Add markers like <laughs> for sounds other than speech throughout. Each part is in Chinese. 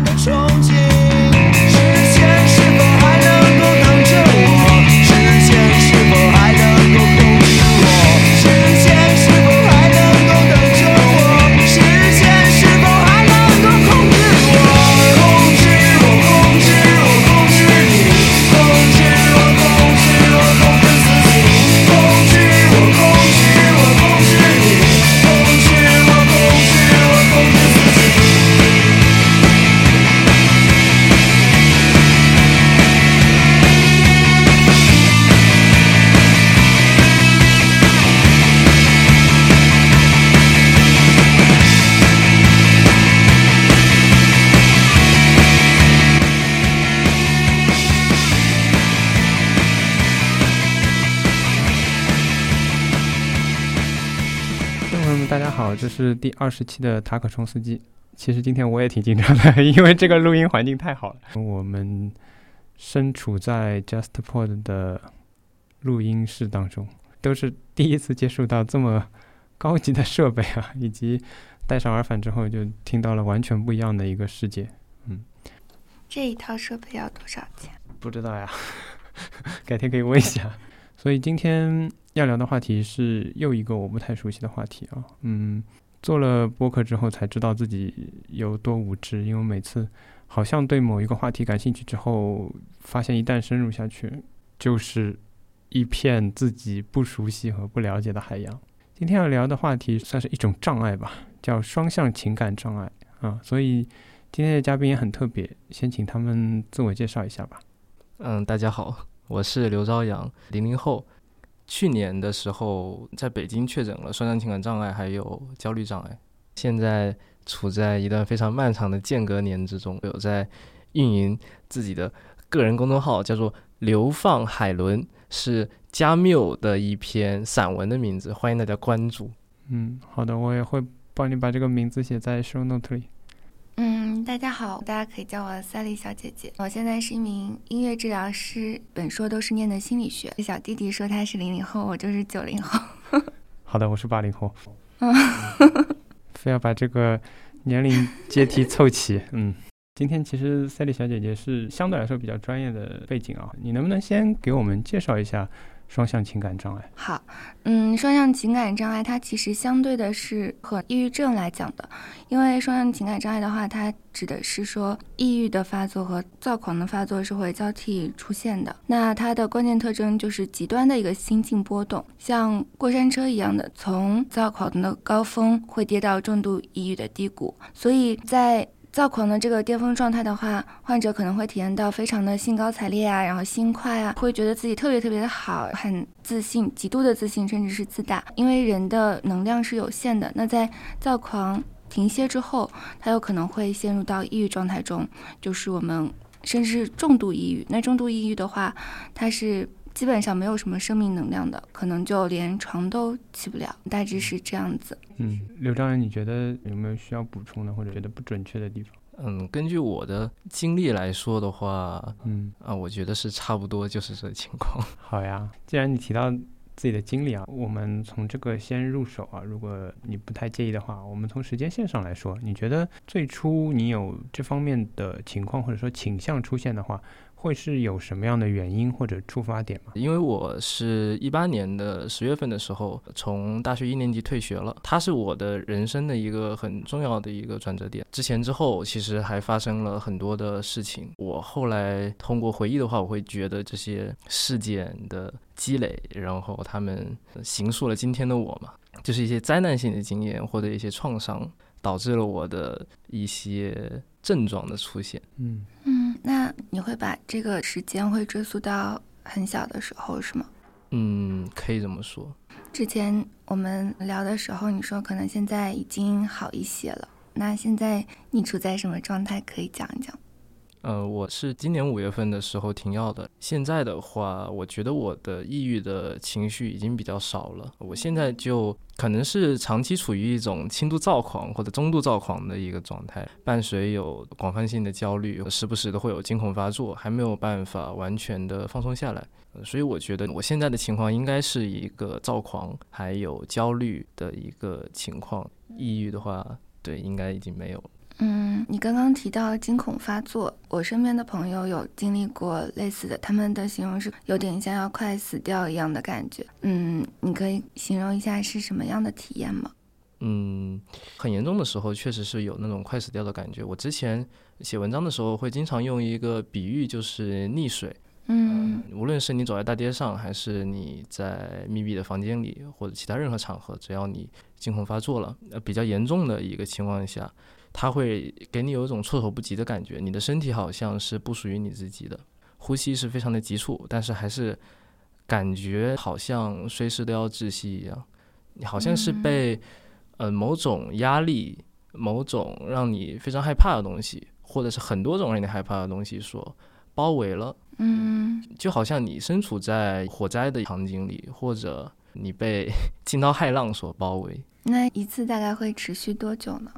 般的憧是第二十期的塔可冲司机。其实今天我也挺紧张的，<laughs> 因为这个录音环境太好了。我们身处在 JustPod 的录音室当中，都是第一次接触到这么高级的设备啊，以及戴上耳返之后就听到了完全不一样的一个世界。嗯这一套设备要多少钱？不知道呀，<laughs> 改天可以问一下。<laughs> 所以今天要聊的话题是又一个我不太熟悉的话题啊。嗯，做了播客之后才知道自己有多无知，因为每次好像对某一个话题感兴趣之后，发现一旦深入下去，就是一片自己不熟悉和不了解的海洋。今天要聊的话题算是一种障碍吧，叫双向情感障碍啊。所以今天的嘉宾也很特别，先请他们自我介绍一下吧。嗯，大家好，我是刘朝阳，零零后。去年的时候在北京确诊了双向情感障碍，还有焦虑障碍。现在处在一段非常漫长的间隔年之中，有在运营自己的个人公众号，叫做“流放海伦”，是加缪的一篇散文的名字，欢迎大家关注。嗯，好的，我也会帮你把这个名字写在 show note 里。嗯，大家好，大家可以叫我赛丽小姐姐。我现在是一名音乐治疗师，本硕都是念的心理学。小弟弟说他是零零后，我就是九零后。<laughs> 好的，我是八零后。嗯，非要把这个年龄阶梯凑齐。嗯，今天其实赛丽小姐姐是相对来说比较专业的背景啊，你能不能先给我们介绍一下双向情感障碍？好，嗯，双向情感障碍它其实相对的是和抑郁症来讲的，因为双向情感障碍的话，它指的是说抑郁的发作和躁狂的发作是会交替出现的。那它的关键特征就是极端的一个心境波动，像过山车一样的，从躁狂的高峰会跌到重度抑郁的低谷。所以在躁狂的这个巅峰状态的话，患者可能会体验到非常的兴高采烈啊，然后心快啊，会觉得自己特别特别的好，很自信，极度的自信，甚至是自大。因为人的能量是有限的，那在躁狂停歇之后，他有可能会陷入到抑郁状态中，就是我们甚至是重度抑郁。那重度抑郁的话，它是基本上没有什么生命能量的，可能就连床都起不了，大致是这样子。嗯，刘章仁，你觉得有没有需要补充的或者觉得不准确的地方？嗯，根据我的经历来说的话，嗯，啊，我觉得是差不多就是这情况。<laughs> 好呀，既然你提到自己的经历啊，我们从这个先入手啊，如果你不太介意的话，我们从时间线上来说，你觉得最初你有这方面的情况或者说倾向出现的话，会是有什么样的原因或者出发点吗？因为我是一八年的十月份的时候从大学一年级退学了，它是我的人生的一个很重要的一个转折点。之前之后，其实还发生了很多的事情。我后来通过回忆的话，我会觉得这些事件的积累，然后他们形塑了今天的我嘛，就是一些灾难性的经验或者一些创伤，导致了我的一些症状的出现。嗯，嗯，那你会把这个时间会追溯到很小的时候是吗？嗯，可以这么说。之前我们聊的时候，你说可能现在已经好一些了。那现在你处在什么状态？可以讲一讲。呃，我是今年五月份的时候停药的。现在的话，我觉得我的抑郁的情绪已经比较少了。我现在就可能是长期处于一种轻度躁狂或者中度躁狂的一个状态，伴随有广泛性的焦虑，时不时的会有惊恐发作，还没有办法完全的放松下来。呃所以我觉得我现在的情况应该是一个躁狂还有焦虑的一个情况，抑郁的话，对，应该已经没有了。嗯，你刚刚提到惊恐发作，我身边的朋友有经历过类似的，他们的形容是有点像要快死掉一样的感觉。嗯，你可以形容一下是什么样的体验吗？嗯，很严重的时候确实是有那种快死掉的感觉。我之前写文章的时候会经常用一个比喻，就是溺水。嗯无论是你走在大街上，还是你在密闭的房间里，或者其他任何场合，只要你惊恐发作了，呃，比较严重的一个情况下，它会给你有一种措手不及的感觉，你的身体好像是不属于你自己的，呼吸是非常的急促，但是还是感觉好像随时都要窒息一样，你好像是被呃某种压力、某种让你非常害怕的东西，或者是很多种让你害怕的东西所包围了。嗯就好像你身处在火灾的场景里，或者你被 <laughs> 惊涛骇浪所包围。那一次大概会持续多久呢？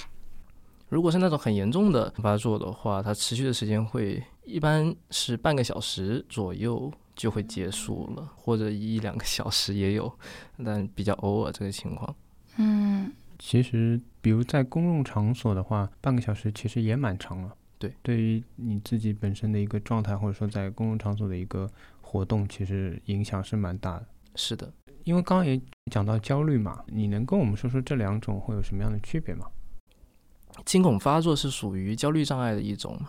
如果是那种很严重的发作的话，它持续的时间会一般是半个小时左右就会结束了，或者一两个小时也有，但比较偶尔这个情况。嗯其实，比如在公共场所的话，半个小时其实也蛮长了。对，对于你自己本身的一个状态，或者说在公共场所的一个活动，其实影响是蛮大的。是的，因为刚刚也讲到焦虑嘛，你能跟我们说说这两种会有什么样的区别吗？惊恐发作是属于焦虑障碍的一种嘛？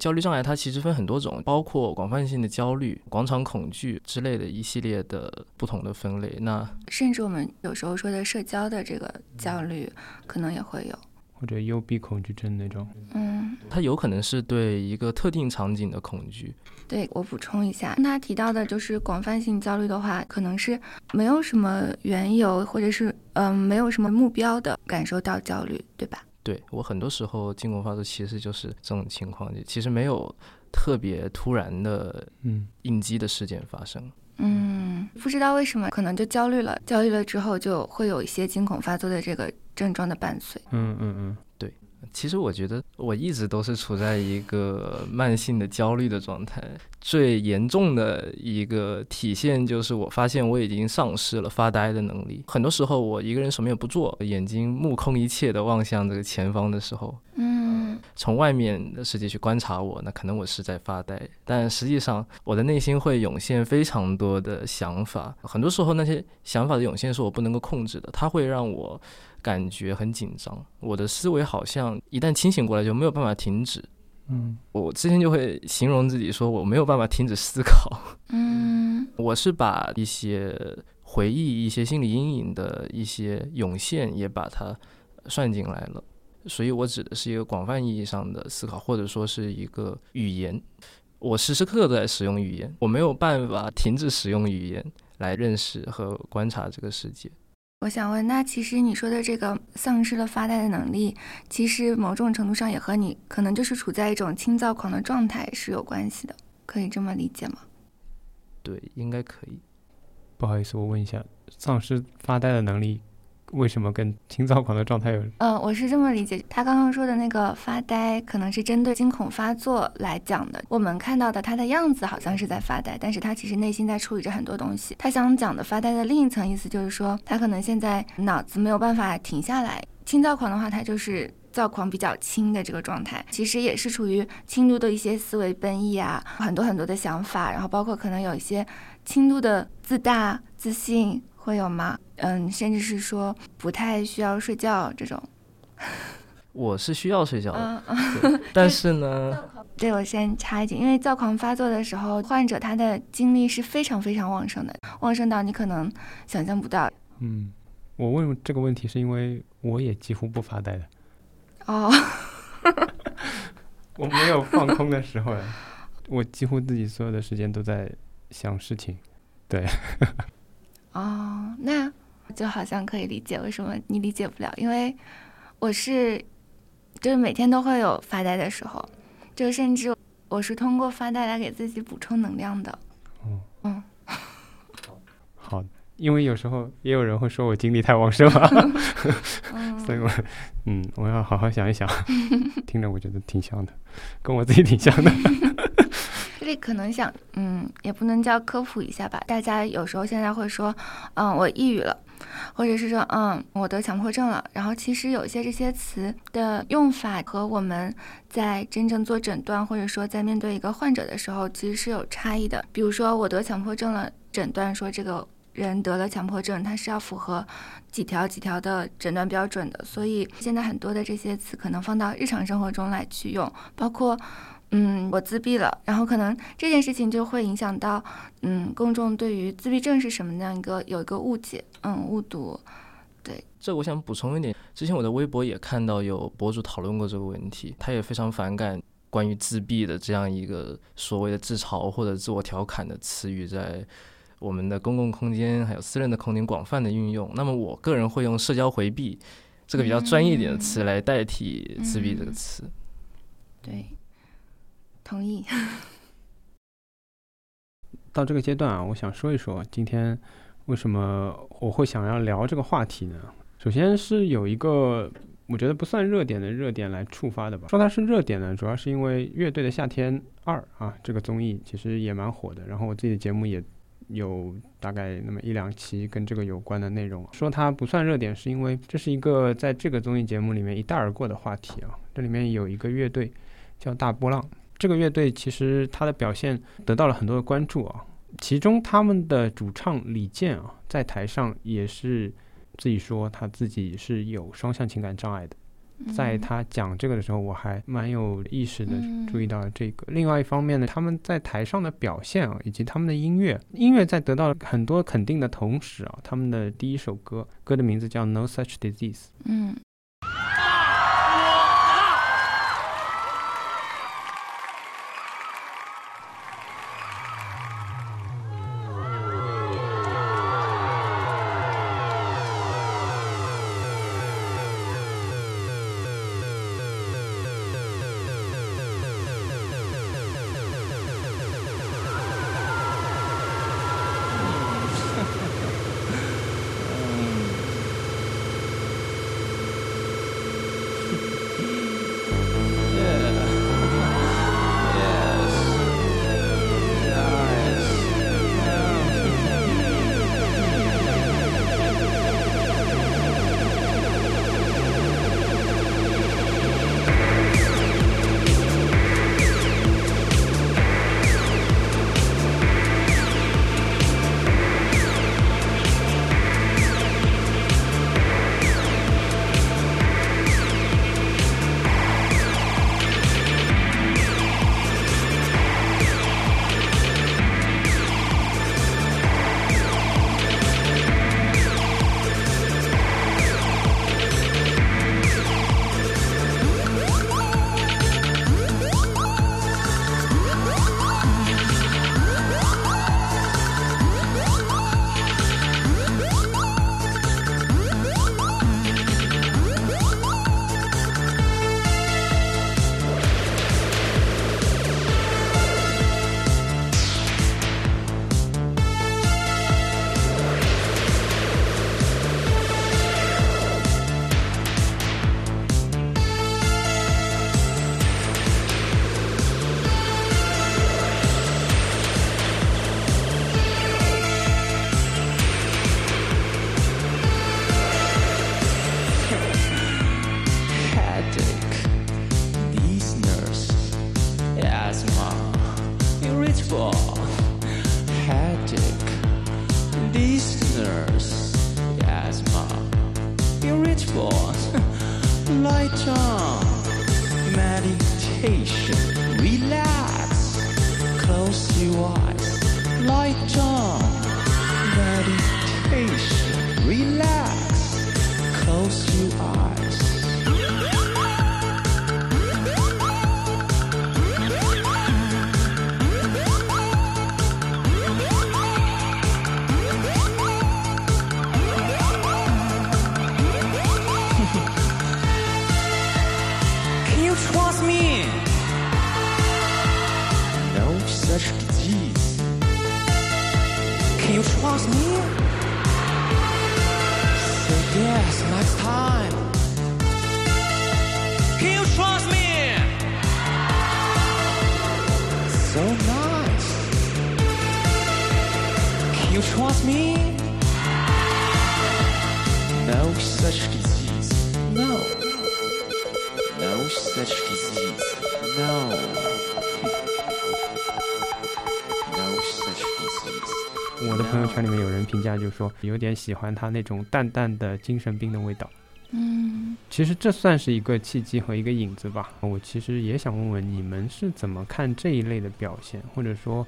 焦虑障碍它其实分很多种，包括广泛性的焦虑、广场恐惧之类的一系列的不同的分类。那甚至我们有时候说的社交的这个焦虑，可能也会有。或者幽闭恐惧症那种？嗯，它有可能是对一个特定场景的恐惧，对我补充一下，他提到的就是广泛性焦虑的话，可能是没有什么缘由，或者是嗯、没有什么目标的感受到焦虑，对吧？对我很多时候惊恐发作其实就是这种情况，其实没有特别突然的嗯，应激的事件发生。嗯，不知道为什么，可能就焦虑了，焦虑了之后就会有一些惊恐发作的这个症状的伴随。嗯嗯嗯，其实我觉得我一直都是处在一个慢性的焦虑的状态，最严重的一个体现就是我发现我已经丧失了发呆的能力。很多时候我一个人什么也不做，眼睛目空一切的望向这个前方的时候，嗯。从外面的世界去观察我，那可能我是在发呆，但实际上我的内心会涌现非常多的想法，很多时候那些想法的涌现是我不能够控制的，它会让我感觉很紧张，我的思维好像一旦清醒过来就没有办法停止。嗯我之前就会形容自己说我没有办法停止思考，嗯 <laughs> 我是把一些回忆、一些心理阴影的一些涌现也把它算进来了。所以我指的是一个广泛意义上的思考，或者说是一个语言。我时时刻刻都在使用语言，我没有办法停止使用语言来认识和观察这个世界。我想问，那其实你说的这个丧失了发呆的能力，其实某种程度上也和你可能就是处在一种轻躁狂的状态是有关系的，可以这么理解吗？对，应该可以。不好意思，我问一下，丧失发呆的能力为什么跟轻躁狂的状态有？嗯，我是这么理解，他刚刚说的那个发呆，可能是针对惊恐发作来讲的。我们看到的他的样子好像是在发呆，但是他其实内心在处理着很多东西。他想讲的发呆的另一层意思就是说，他可能现在脑子没有办法停下来。轻躁狂的话，他就是躁狂比较轻的这个状态，其实也是处于轻度的一些思维奔逸啊，<laughs> 很多很多的想法，然后包括可能有一些轻度的自大、自信会有吗？嗯，甚至是说不太需要睡觉这种。<laughs> 我是需要睡觉的，<laughs> 但是呢，对，我先插一句，因为躁狂发作的时候，患者他的精力是非常非常旺盛的，旺盛到你可能想象不到。嗯，我问这个问题是因为我也几乎不发呆的，哦，<laughs> 我没有放空的时候呀，我几乎自己所有的时间都在想事情。对哦，那就好像可以理解为什么你理解不了，因为我是就是每天都会有发呆的时候，就甚至我是通过发呆来给自己补充能量的。嗯 <laughs> 好，因为有时候也有人会说我精力太旺盛了，嗯 <laughs> <laughs> 所以我嗯，我要好好想一想。听着我觉得挺像的，跟我自己挺像的。这里可能想，嗯，也不能叫科普一下吧。大家有时候现在会说，嗯，我抑郁了，或者是说嗯我得强迫症了。然后其实有些这些词的用法和我们在真正做诊断，或者说在面对一个患者的时候，其实是有差异的。比如说我得强迫症了，诊断说这个人得了强迫症，他是要符合几条几条的诊断标准的。所以现在很多的这些词可能放到日常生活中来去用，包括。嗯，我自闭了，然后可能这件事情就会影响到，嗯，公众对于自闭症是什么样一个有一个误解，嗯，误读。对，这我想补充一点，之前我的微博也看到有博主讨论过这个问题，他也非常反感关于自闭的这样一个所谓的自嘲或者自我调侃的词语在我们的公共空间还有私人的空间广泛的运用。那么我个人会用社交回避这个比较专业一点的词来代替自闭这个词。对。同意。到这个阶段啊，我想说一说今天为什么我会想要聊这个话题呢？首先是有一个我觉得不算热点的热点来触发的吧。说它是热点呢，主要是因为《乐队的夏天二》啊，这个综艺其实也蛮火的。然后我自己的节目也有大概那么一两期跟这个有关的内容。说它不算热点，是因为这是一个在这个综艺节目里面一带而过的话题啊。这里面有一个乐队叫大波浪。这个乐队其实他的表现得到了很多的关注啊，其中他们的主唱李健啊，在台上也是自己说他自己是有双向情感障碍的，在他讲这个的时候，我还蛮有意识的注意到了这个。另外一方面呢，他们在台上的表现啊，以及他们的音乐，音乐在得到了很多肯定的同时啊，他们的第一首歌，歌的名字叫 No Such Disease，嗯。Disease. No. <laughs> No such disease. 我的朋友圈里面有人评价，就说有点喜欢他那种淡淡的精神病的味道。嗯其实这算是一个契机和一个引子吧。我其实也想问问你们是怎么看这一类的表现，或者说，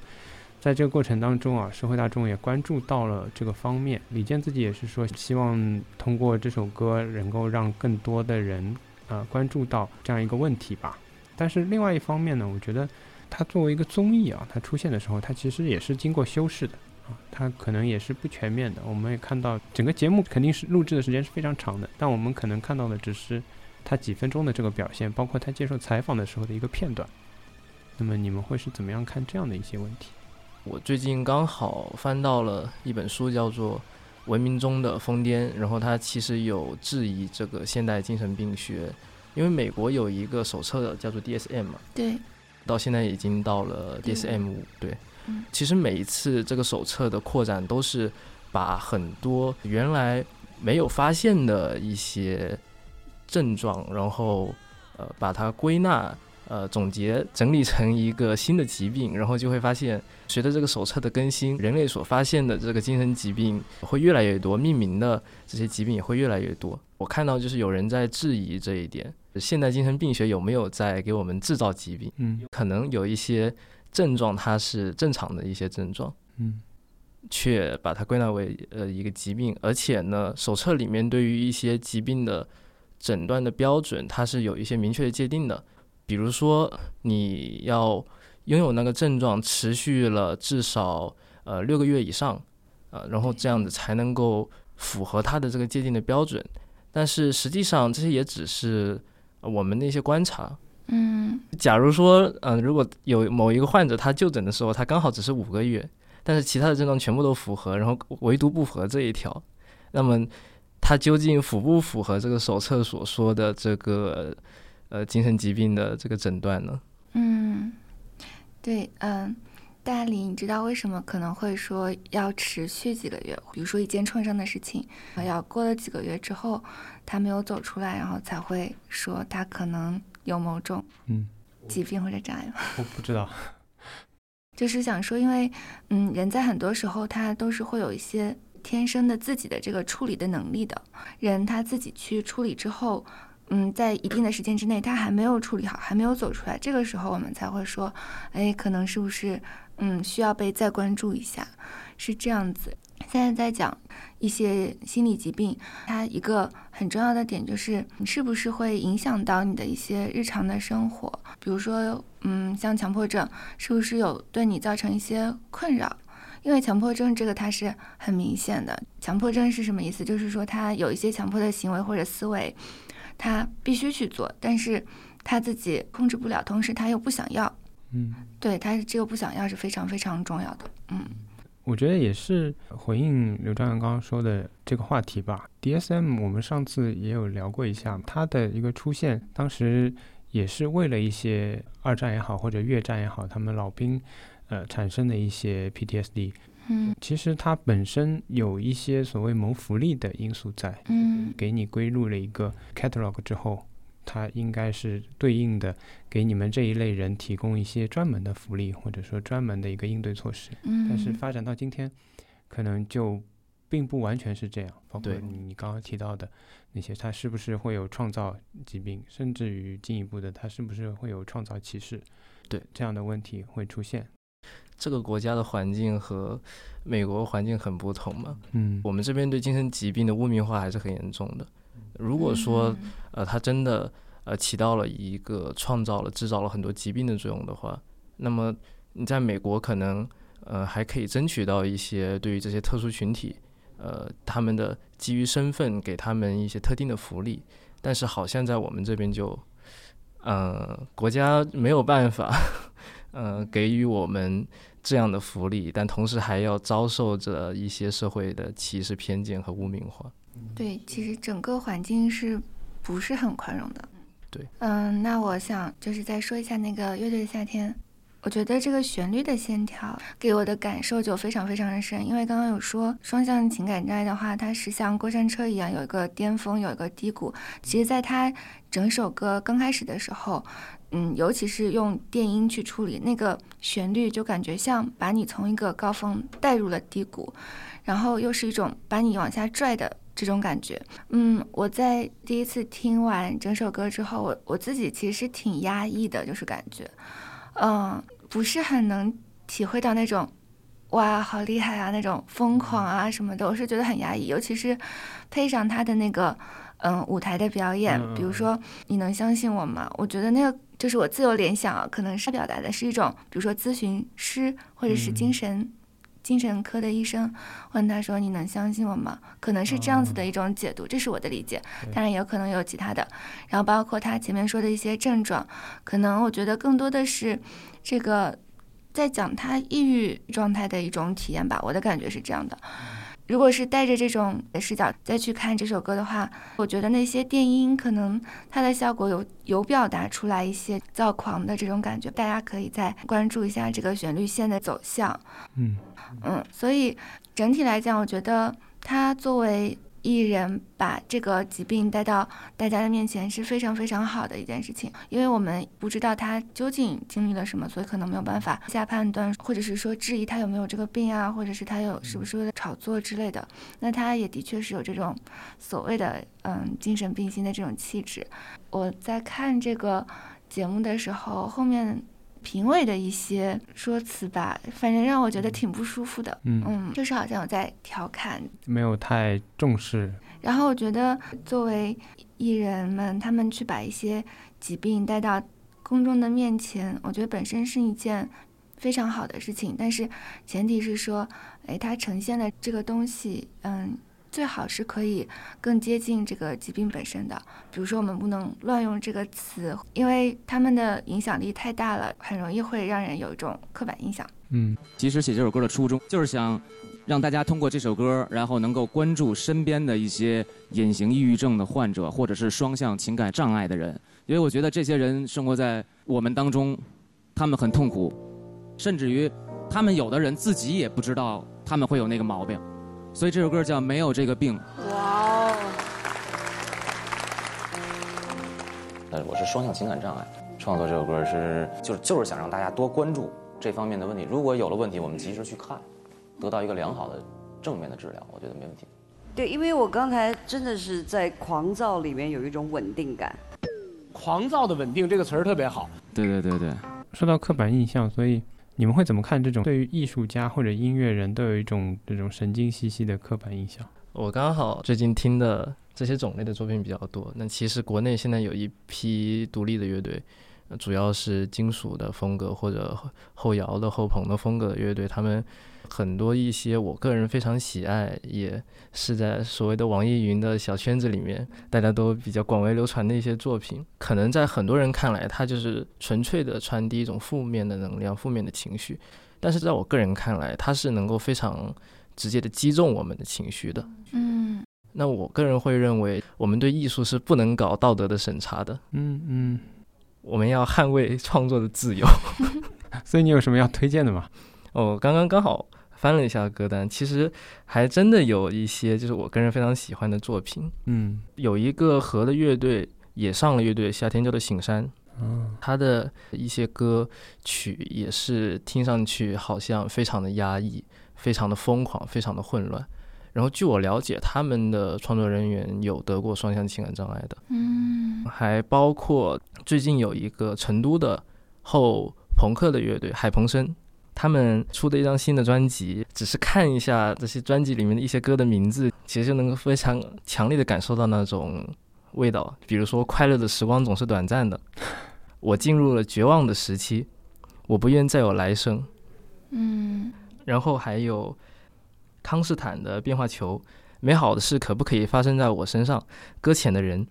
在这个过程当中啊，社会大众也关注到了这个方面。李健自己也是说，希望通过这首歌能够让更多的人呃关注到这样一个问题吧。但是另外一方面呢，我觉得它作为一个综艺啊，它出现的时候，它其实也是经过修饰的。啊，它可能也是不全面的。我们也看到整个节目肯定是录制的时间是非常长的，但我们可能看到的只是他几分钟的这个表现，包括他接受采访的时候的一个片段。那么你们会是怎么样看这样的一些问题？我最近刚好翻到了一本书，叫做《文明中的疯癫》，然后他其实有质疑这个现代精神病学，因为美国有一个手册叫做 DSM 嘛，对，到现在已经到了 DSM 五，对。嗯，其实每一次这个手册的扩展都是把很多原来没有发现的一些症状，然后呃把它归纳。呃，总结整理成一个新的疾病，然后就会发现，随着这个手册的更新，人类所发现的这个精神疾病会越来越多，命名的这些疾病也会越来越多。我看到就是有人在质疑这一点，现代精神病学有没有在给我们制造疾病？嗯可能有一些症状它是正常的一些症状，嗯却把它归纳为呃一个疾病，而且呢，手册里面对于一些疾病的诊断的标准，它是有一些明确的界定的。比如说，你要拥有那个症状持续了至少呃六个月以上，呃，然后这样子才能够符合它的这个界定的标准。但是实际上，这些也只是我们的一些观察，嗯假如说，嗯、如果有某一个患者他就诊的时候，他刚好只是五个月，但是其他的症状全部都符合，然后唯独不符合这一条，那么他究竟符不符合这个手册所说的这个呃精神疾病的这个诊断呢？嗯，对，嗯。大理，你知道为什么可能会说要持续几个月？比如说一件创伤的事情，要过了几个月之后，他没有走出来，然后才会说他可能有某种嗯，疾病或者障碍吗？我不知道。<laughs> 就是想说，因为嗯，人在很多时候他都是会有一些天生的自己的这个处理的能力的。人他自己去处理之后，嗯，在一定的时间之内，他还没有处理好，还没有走出来，这个时候我们才会说，哎，可能是不是嗯需要被再关注一下，是这样子。现在在讲一些心理疾病，它一个很重要的点就是你是不是会影响到你的一些日常的生活，比如说，嗯，像强迫症，是不是有对你造成一些困扰？因为强迫症这个它是很明显的，强迫症是什么意思？就是说他有一些强迫的行为或者思维，他必须去做，但是他自己控制不了，同时他又不想要。嗯，对，他这个不想要是非常非常重要的。嗯我觉得也是回应刘章阳刚刚说的这个话题吧。DSM 我们上次也有聊过一下，它的一个出现，当时也是为了一些二战也好或者越战也好，他们老兵呃产生的一些 PTSD。嗯其实它本身有一些所谓谋福利的因素在，嗯给你归入了一个 catalog 之后，它应该是对应的给你们这一类人提供一些专门的福利，或者说专门的一个应对措施。嗯，但是发展到今天，可能就并不完全是这样。包括你你刚刚提到的那些，它是不是会有创造疾病，甚至于进一步的，它是不是会有创造歧视？对这样的问题会出现。这个国家的环境和美国环境很不同嘛，嗯，我们这边对精神疾病的污名化还是很严重的。如果说嗯呃，它真的呃起到了一个创造了、制造了很多疾病的作用的话，那么你在美国可能呃还可以争取到一些对于这些特殊群体，呃他们的基于身份给他们一些特定的福利，但是好像在我们这边就，呃国家没有办法，呃给予我们这样的福利，但同时还要遭受着一些社会的歧视、偏见和污名化。对，其实整个环境是不是很宽容的？对，嗯，那我想就是再说一下那个乐队的夏天，我觉得这个旋律的线条给我的感受就非常非常的深，因为刚刚有说双向情感障碍的话，它是像过山车一样有一个巅峰，有一个低谷。其实，在它整首歌刚开始的时候，嗯，尤其是用电音去处理那个旋律，就感觉像把你从一个高峰带入了低谷，然后又是一种把你往下拽的这种感觉。嗯，我在第一次听完整首歌之后，我我自己其实挺压抑的，就是感觉，嗯。不是很能体会到那种，哇，好厉害啊，那种疯狂啊什么的，我是觉得很压抑。尤其是配上他的那个，嗯，舞台的表演，比如说你能相信我吗？我觉得那个就是我自由联想啊，可能是表达的是一种，比如说咨询师或者是精神精神科的医生问他说：“你能相信我吗？”可能是这样子的一种解读，这是我的理解。当然也有可能有其他的。然后包括他前面说的一些症状，可能我觉得更多的是。这个在讲他抑郁状态的一种体验吧，我的感觉是这样的。如果是带着这种视角再去看这首歌的话，我觉得那些电音可能它的效果有有表达出来一些躁狂的这种感觉，大家可以再关注一下这个旋律线的走向。嗯嗯，所以整体来讲，我觉得他作为。艺人把这个疾病带到大家的面前是非常非常好的一件事情，因为我们不知道他究竟经历了什么，所以可能没有办法下判断，或者是说质疑他有没有这个病啊，或者是他有是不是为了炒作之类的。那他也的确是有这种所谓的嗯精神病心的这种气质。我在看这个节目的时候，后面。评委的一些说辞吧，反正让我觉得挺不舒服的。嗯嗯，就是好像我在调侃，没有太重视。然后我觉得，作为艺人们，他们去把一些疾病带到公众的面前，我觉得本身是一件非常好的事情。但是前提是说，哎，它呈现的这个东西，嗯。最好是可以更接近这个疾病本身的，比如说我们不能乱用这个词，因为他们的影响力太大了，很容易会让人有一种刻板印象。嗯，其实写这首歌的初衷就是想让大家通过这首歌，然后能够关注身边的一些隐形抑郁症的患者，或者是双向情感障碍的人，因为我觉得这些人生活在我们当中，他们很痛苦，甚至于他们有的人自己也不知道他们会有那个毛病。所以这首歌叫《没有这个病》。哇哦！呃，我是双向情感障碍，创作这首歌是就是就是想让大家多关注这方面的问题。如果有了问题，我们及时去看，得到一个良好的正面的治疗，我觉得没问题。对，因为我刚才真的是在狂躁里面有一种稳定感。狂躁的稳定这个词儿特别好。对对对对。说到刻板印象，所以。你们会怎么看这种对于艺术家或者音乐人都有一种这种神经兮兮的刻板印象？我刚好最近听的这些种类的作品比较多。那其实国内现在有一批独立的乐队，主要是金属的风格或者后摇的后朋的风格的乐队，他们。很多一些我个人非常喜爱，也是在所谓的网易云的小圈子里面，大家都比较广为流传的一些作品，可能在很多人看来，它就是纯粹的传递一种负面的能量、负面的情绪，但是在我个人看来，它是能够非常直接的击中我们的情绪的。嗯，那我个人会认为，我们对艺术是不能搞道德的审查的。嗯嗯，我们要捍卫创作的自由。<laughs> 所以你有什么要推荐的吗？哦，刚刚刚好。翻了一下歌单，其实还真的有一些就是我个人非常喜欢的作品。嗯，有一个和的乐队也上了乐队，夏天叫做醒山。嗯，他的一些歌曲也是听上去好像非常的压抑，非常的疯狂，非常的混乱。然后据我了解，他们的创作人员有得过双向情感障碍的。嗯，还包括最近有一个成都的后朋克的乐队海鹏生。他们出的一张新的专辑，只是看一下这些专辑里面的一些歌的名字，其实就能够非常强烈的感受到那种味道。比如说，快乐的时光总是短暂的，<laughs> 我进入了绝望的时期，我不愿再有来生。嗯，然后还有康斯坦的变化球，美好的事可不可以发生在我身上？搁浅的人，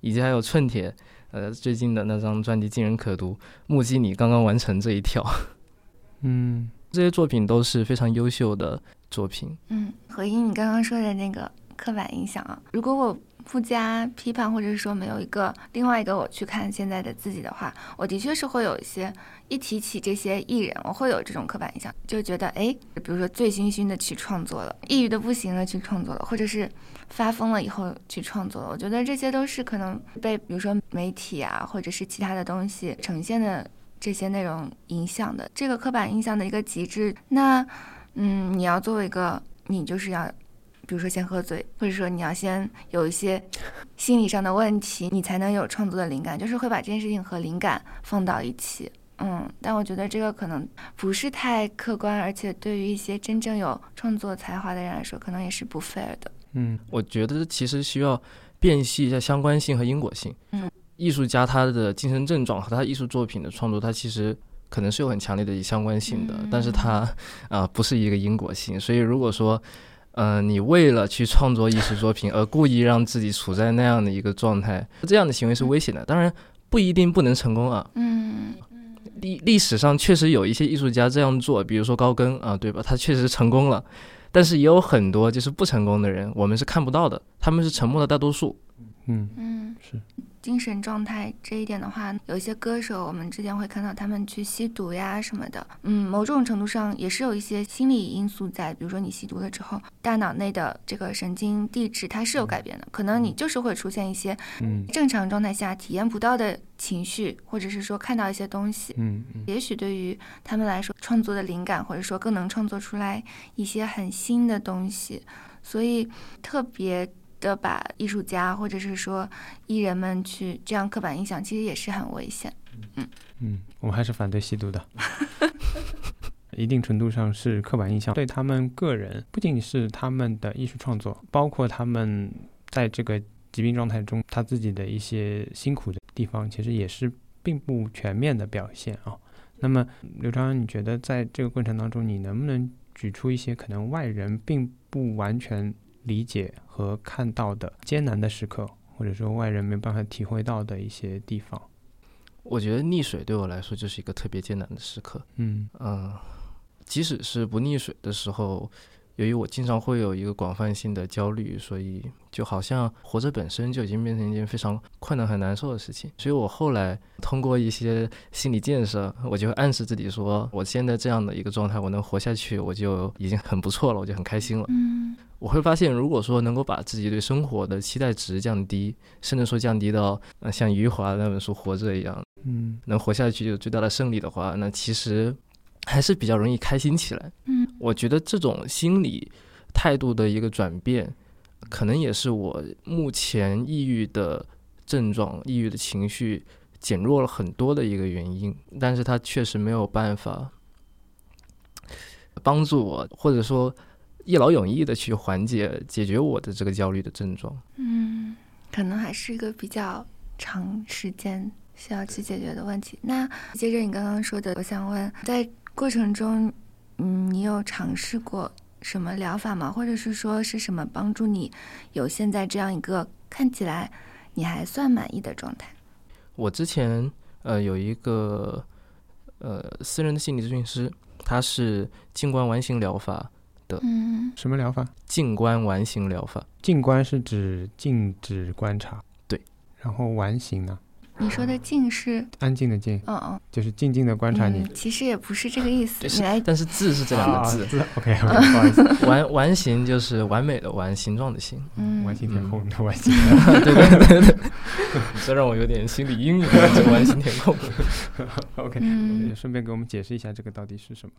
以及还有寸铁，呃，最近的那张专辑《尽人可读》，目击你刚刚完成这一跳。嗯，这些作品都是非常优秀的作品。嗯，回应你刚刚说的那个刻板印象啊，如果我不加批判，或者是说没有一个另外一个我去看现在的自己的话，我的确是会有一些一提起这些艺人，我会有这种刻板印象，就觉得哎，比如说醉醺醺的去创作了，抑郁的不行了去创作了，或者是发疯了以后去创作了，我觉得这些都是可能被比如说媒体啊，或者是其他的东西呈现的这些内容影响的，这个刻板印象的一个极致。那嗯，你要作为一个，你就是要。比如说先喝醉，或者说你要先有一些心理上的问题，你才能有创作的灵感，就是会把这件事情和灵感放到一起。嗯，但我觉得这个可能不是太客观，而且对于一些真正有创作才华的人来说，可能也是不 fair 的。嗯，我觉得其实需要辨析一下相关性和因果性。嗯，艺术家他的精神症状和他艺术作品的创作，他其实可能是有很强烈的相关性的，但是他啊、不是一个因果性。所以如果说呃，你为了去创作艺术作品而故意让自己处在那样的一个状态，这样的行为是危险的。当然不一定不能成功啊。嗯历历史上确实有一些艺术家这样做，比如说高更啊，对吧？他确实成功了，但是也有很多就是不成功的人，我们是看不到的，他们是沉默的大多数。嗯，嗯，是精神状态这一点的话，有一些歌手，我们之前会看到他们去吸毒呀什么的，嗯，某种程度上也是有一些心理因素在，比如说你吸毒了之后，大脑内的这个神经递质它是有改变的，可能你就是会出现一些嗯。正常状态下体验不到的情绪，或者是说看到一些东西，嗯嗯。也许对于他们来说，创作的灵感或者说更能创作出来一些很新的东西，所以特别的把艺术家或者是说艺人们去这样刻板印象，其实也是很危险。嗯嗯，我们还是反对吸毒的。<laughs> 一定程度上是刻板印象，对他们个人，不仅是他们的艺术创作，包括他们在这个疾病状态中他自己的一些辛苦的地方，其实也是并不全面的表现啊。那么，刘璋，你觉得在这个过程当中，你能不能举出一些可能外人并不完全理解和看到的艰难的时刻，或者说外人没办法体会到的一些地方？我觉得溺水对我来说就是一个特别艰难的时刻。嗯嗯，即使是不溺水的时候，由于我经常会有一个广泛性的焦虑，所以就好像活着本身就已经变成一件非常困难、很难受的事情。所以我后来通过一些心理建设，我就会暗示自己说，我现在这样的一个状态，我能活下去，我就已经很不错了，我就很开心了。嗯我会发现，如果说能够把自己对生活的期待值降低，甚至说降低到呃像余华那本书《活着》一样，嗯能活下去有最大的胜利的话，那其实还是比较容易开心起来。嗯我觉得这种心理态度的一个转变，可能也是我目前抑郁的症状、抑郁的情绪减弱了很多的一个原因。但是它确实没有办法帮助我，或者说一劳永逸的去缓解、解决我的这个焦虑的症状。嗯，可能还是一个比较长时间需要去解决的问题。那接着你刚刚说的，我想问，在过程中，嗯，你有尝试过什么疗法吗？或者是说是什么帮助你有现在这样一个看起来你还算满意的状态？我之前呃有一个呃私人的心理咨询师，他是静观完形疗法，嗯什么疗法？静观完形疗法。静观是指静止观察，对。然后完形呢？你说的静是，安静的静，嗯嗯，就是静静的观察你。嗯，其实也不是这个意思。对，你来，但是字是这两个字。OK，<laughs> 不好意思，完完形就是完美的完，形状的形。嗯完形填空的完形。对对对对，这让我有点心理阴影。这个完形填空，<laughs> OK，嗯顺便给我们解释一下这个到底是什么？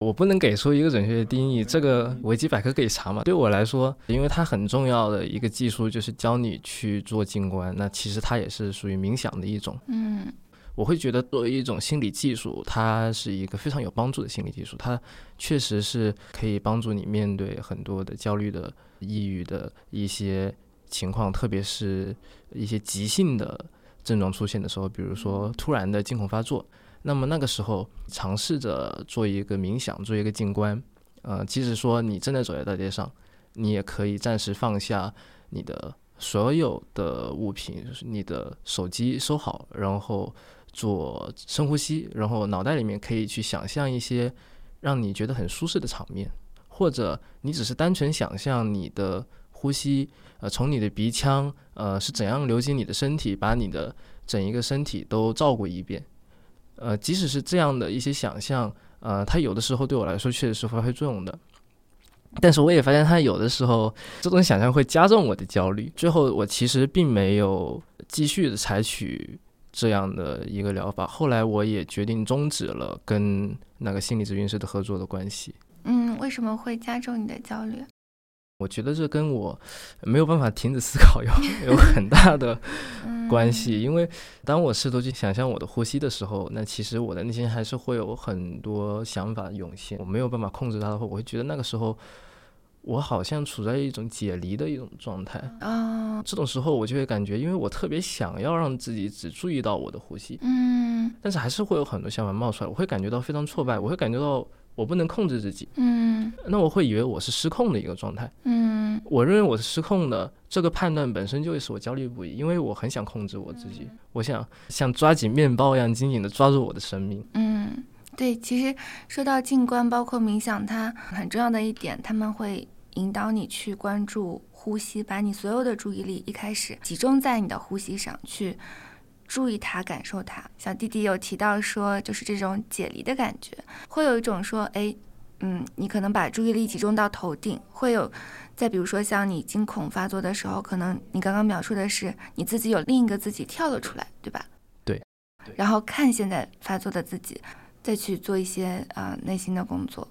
我不能给出一个准确的定义，这个维基百科可以查嘛？对我来说，因为它很重要的一个技术就是教你去做静观，那其实它也是属于冥想的一种。嗯我会觉得作为一种心理技术，它是一个非常有帮助的心理技术，它确实是可以帮助你面对很多的焦虑的、抑郁的一些情况，特别是一些急性的症状出现的时候，比如说突然的惊恐发作，那么那个时候尝试着做一个冥想，做一个静观，呃，即使说你真的走在大街上，你也可以暂时放下你的所有的物品，就是你的手机收好，然后做深呼吸，然后脑袋里面可以去想象一些让你觉得很舒适的场面，或者你只是单纯想象你的呼吸，呃，从你的鼻腔，呃，是怎样流进你的身体，把你的整一个身体都照顾一遍。呃，即使是这样的一些想象，呃，它有的时候对我来说确实是发挥作用的。但是我也发现，他有的时候这种想象会加重我的焦虑。最后，我其实并没有继续的采取这样的一个疗法。后来，我也决定终止了跟那个心理咨询师的合作的关系。嗯，为什么会加重你的焦虑？我觉得这跟我没有办法停止思考有 <laughs> 有很大的关系。因为当我试图去想象我的呼吸的时候，那其实我的内心还是会有很多想法涌现。我没有办法控制它的话，我会觉得那个时候。我好像处在一种解离的一种状态啊，这种时候我就会感觉，因为我特别想要让自己只注意到我的呼吸，嗯，但是还是会有很多想法冒出来，我会感觉到非常挫败，我会感觉到我不能控制自己，嗯，那我会以为我是失控的一个状态，嗯，我认为我是失控的，这个判断本身就会使我焦虑不已，因为我很想控制我自己，我想像抓紧面包一样紧紧的抓住我的生命，嗯，对，其实说到静观，包括冥想，它很重要的一点，他们会。引导你去关注呼吸，把你所有的注意力一开始集中在你的呼吸上，去注意它，感受它。小弟弟有提到说，就是这种解离的感觉，会有一种说，哎，嗯，你可能把注意力集中到头顶，会有，再比如说像你惊恐发作的时候，可能你刚刚描述的是你自己有另一个自己跳了出来，对吧？对。然后看现在发作的自己，再去做一些啊内心的工作。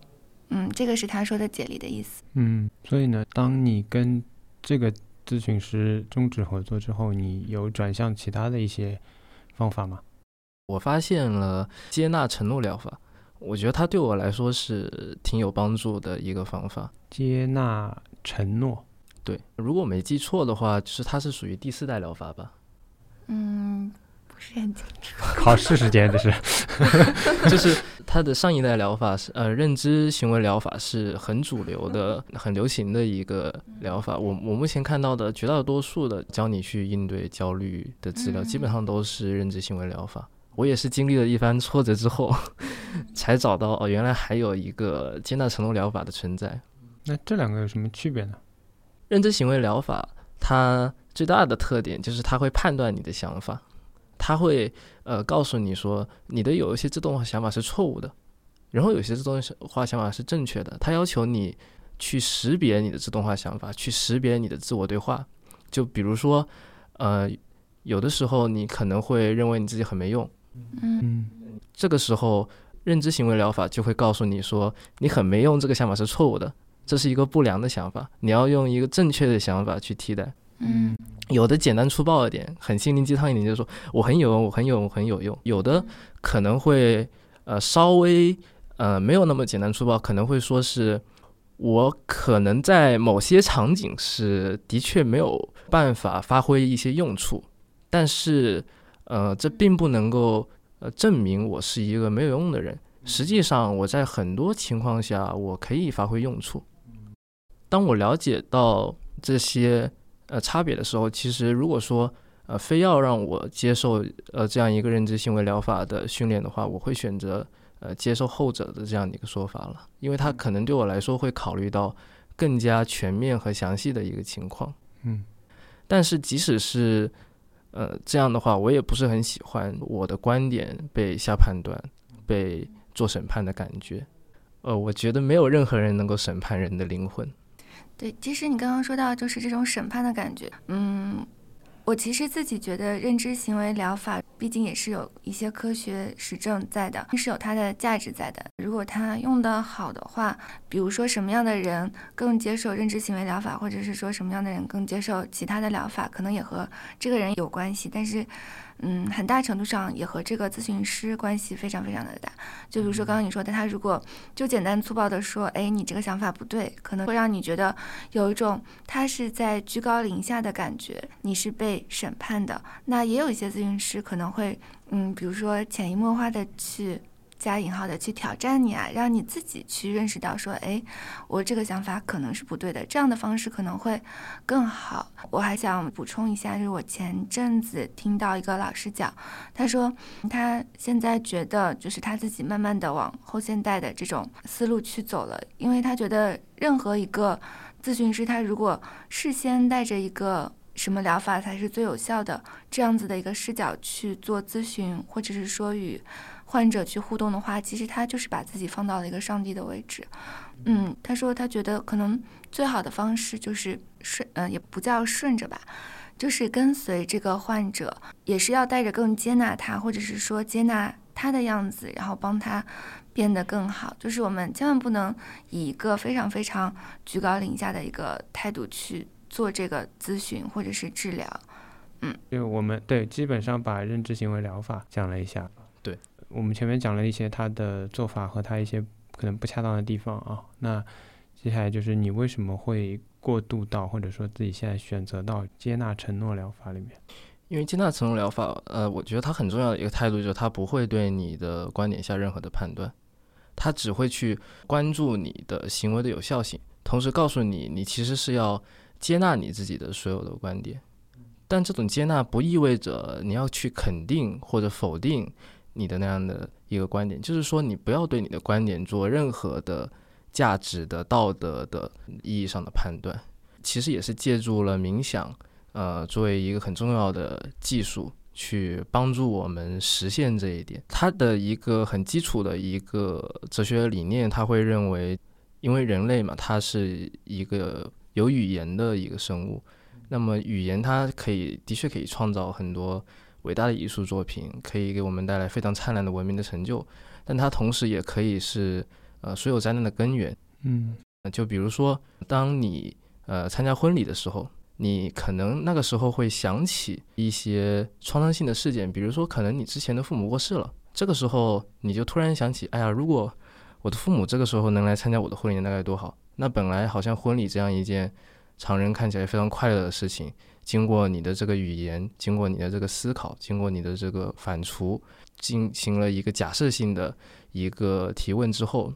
嗯，这个是他说的解离的意思。嗯，所以呢，当你跟这个咨询师终止合作之后，你有转向其他的一些方法吗？我发现了接纳承诺疗法，我觉得它对我来说是挺有帮助的一个方法。接纳承诺，对，如果没记错的话，就是它是属于第四代疗法吧？嗯。考试时间这是，<laughs> 就是他的上一代疗法是呃认知行为疗法是很主流的、很流行的一个疗法。我我目前看到的绝大多数的教你去应对焦虑的治疗，基本上都是认知行为疗法。我也是经历了一番挫折之后，<laughs> 才找到哦，原来还有一个接纳承诺疗法的存在。那这两个有什么区别呢？认知行为疗法它最大的特点就是它会判断你的想法。他会呃告诉你说，你的有一些自动化想法是错误的，然后有些自动化想法是正确的。他要求你去识别你的自动化想法，去识别你的自我对话。就比如说，呃，有的时候你可能会认为你自己很没用，嗯，这个时候认知行为疗法就会告诉你说，你很没用这个想法是错误的，这是一个不良的想法，你要用一个正确的想法去替代。嗯。有的简单粗暴一点，很心灵鸡汤一点，就是说我很有用，我很有用，很有用。有的可能会呃稍微呃没有那么简单粗暴，可能会说是我可能在某些场景是的确没有办法发挥一些用处，但是呃这并不能够呃证明我是一个没有用的人。实际上我在很多情况下我可以发挥用处。当我了解到这些。呃，差别的时候，其实如果说呃，非要让我接受呃这样一个认知行为疗法的训练的话，我会选择呃接受后者的这样的一个说法了，因为它可能对我来说会考虑到更加全面和详细的一个情况。嗯，但是即使是呃这样的话，我也不是很喜欢我的观点被下判断、被做审判的感觉。呃，我觉得没有任何人能够审判人的灵魂。对，其实你刚刚说到就是这种审判的感觉，嗯，我其实自己觉得认知行为疗法毕竟也是有一些科学实证在的，是有它的价值在的。如果它用得好的话，比如说什么样的人更接受认知行为疗法，或者是说什么样的人更接受其他的疗法，可能也和这个人有关系，但是。嗯，很大程度上也和这个咨询师关系非常非常的大。就比如说刚刚你说的，他如果就简单粗暴的说，哎，你这个想法不对，可能会让你觉得有一种他是在居高临下的感觉，你是被审判的。那也有一些咨询师可能会，嗯，比如说潜移默化的去。加引号的去挑战你啊，让你自己去认识到说，哎，我这个想法可能是不对的，这样的方式可能会更好。我还想补充一下，就是我前阵子听到一个老师讲，他说他现在觉得就是他自己慢慢的往后现代的这种思路去走了，因为他觉得任何一个咨询师他如果事先带着一个什么疗法才是最有效的这样子的一个视角去做咨询，或者是说与患者去互动的话，其实他就是把自己放到了一个上帝的位置。嗯，他说他觉得可能最好的方式就是顺，嗯、也不叫顺着吧，就是跟随这个患者，也是要带着更接纳他，或者是说接纳他的样子，然后帮他变得更好。就是我们千万不能以一个非常非常居高临下的一个态度去做这个咨询或者是治疗。嗯就我们对基本上把认知行为疗法讲了一下。对，我们前面讲了一些他的做法和他一些可能不恰当的地方啊。那接下来就是你为什么会过渡到或者说自己现在选择到接纳承诺疗法里面？因为接纳承诺疗法，呃，我觉得它很重要的一个态度就是它不会对你的观点下任何的判断，它只会去关注你的行为的有效性，同时告诉你你其实是要接纳你自己的所有的观点。但这种接纳不意味着你要去肯定或者否定你的那样的一个观点，就是说你不要对你的观点做任何的价值的、道德的意义上的判断。其实也是借助了冥想，呃，作为一个很重要的技术，去帮助我们实现这一点。它的一个很基础的一个哲学理念，他会认为，因为人类嘛，它是一个有语言的一个生物。那么语言它可以的确可以创造很多伟大的艺术作品，可以给我们带来非常灿烂的文明的成就，但它同时也可以是呃所有灾难的根源。嗯呃就比如说，当你呃参加婚礼的时候，你可能那个时候会想起一些创伤性的事件，比如说可能你之前的父母过世了，这个时候你就突然想起，哎呀，如果我的父母这个时候能来参加我的婚礼，那该多好。那本来好像婚礼这样一件常人看起来非常快乐的事情，经过你的这个语言，经过你的这个思考，经过你的这个反刍，进行了一个假设性的一个提问之后，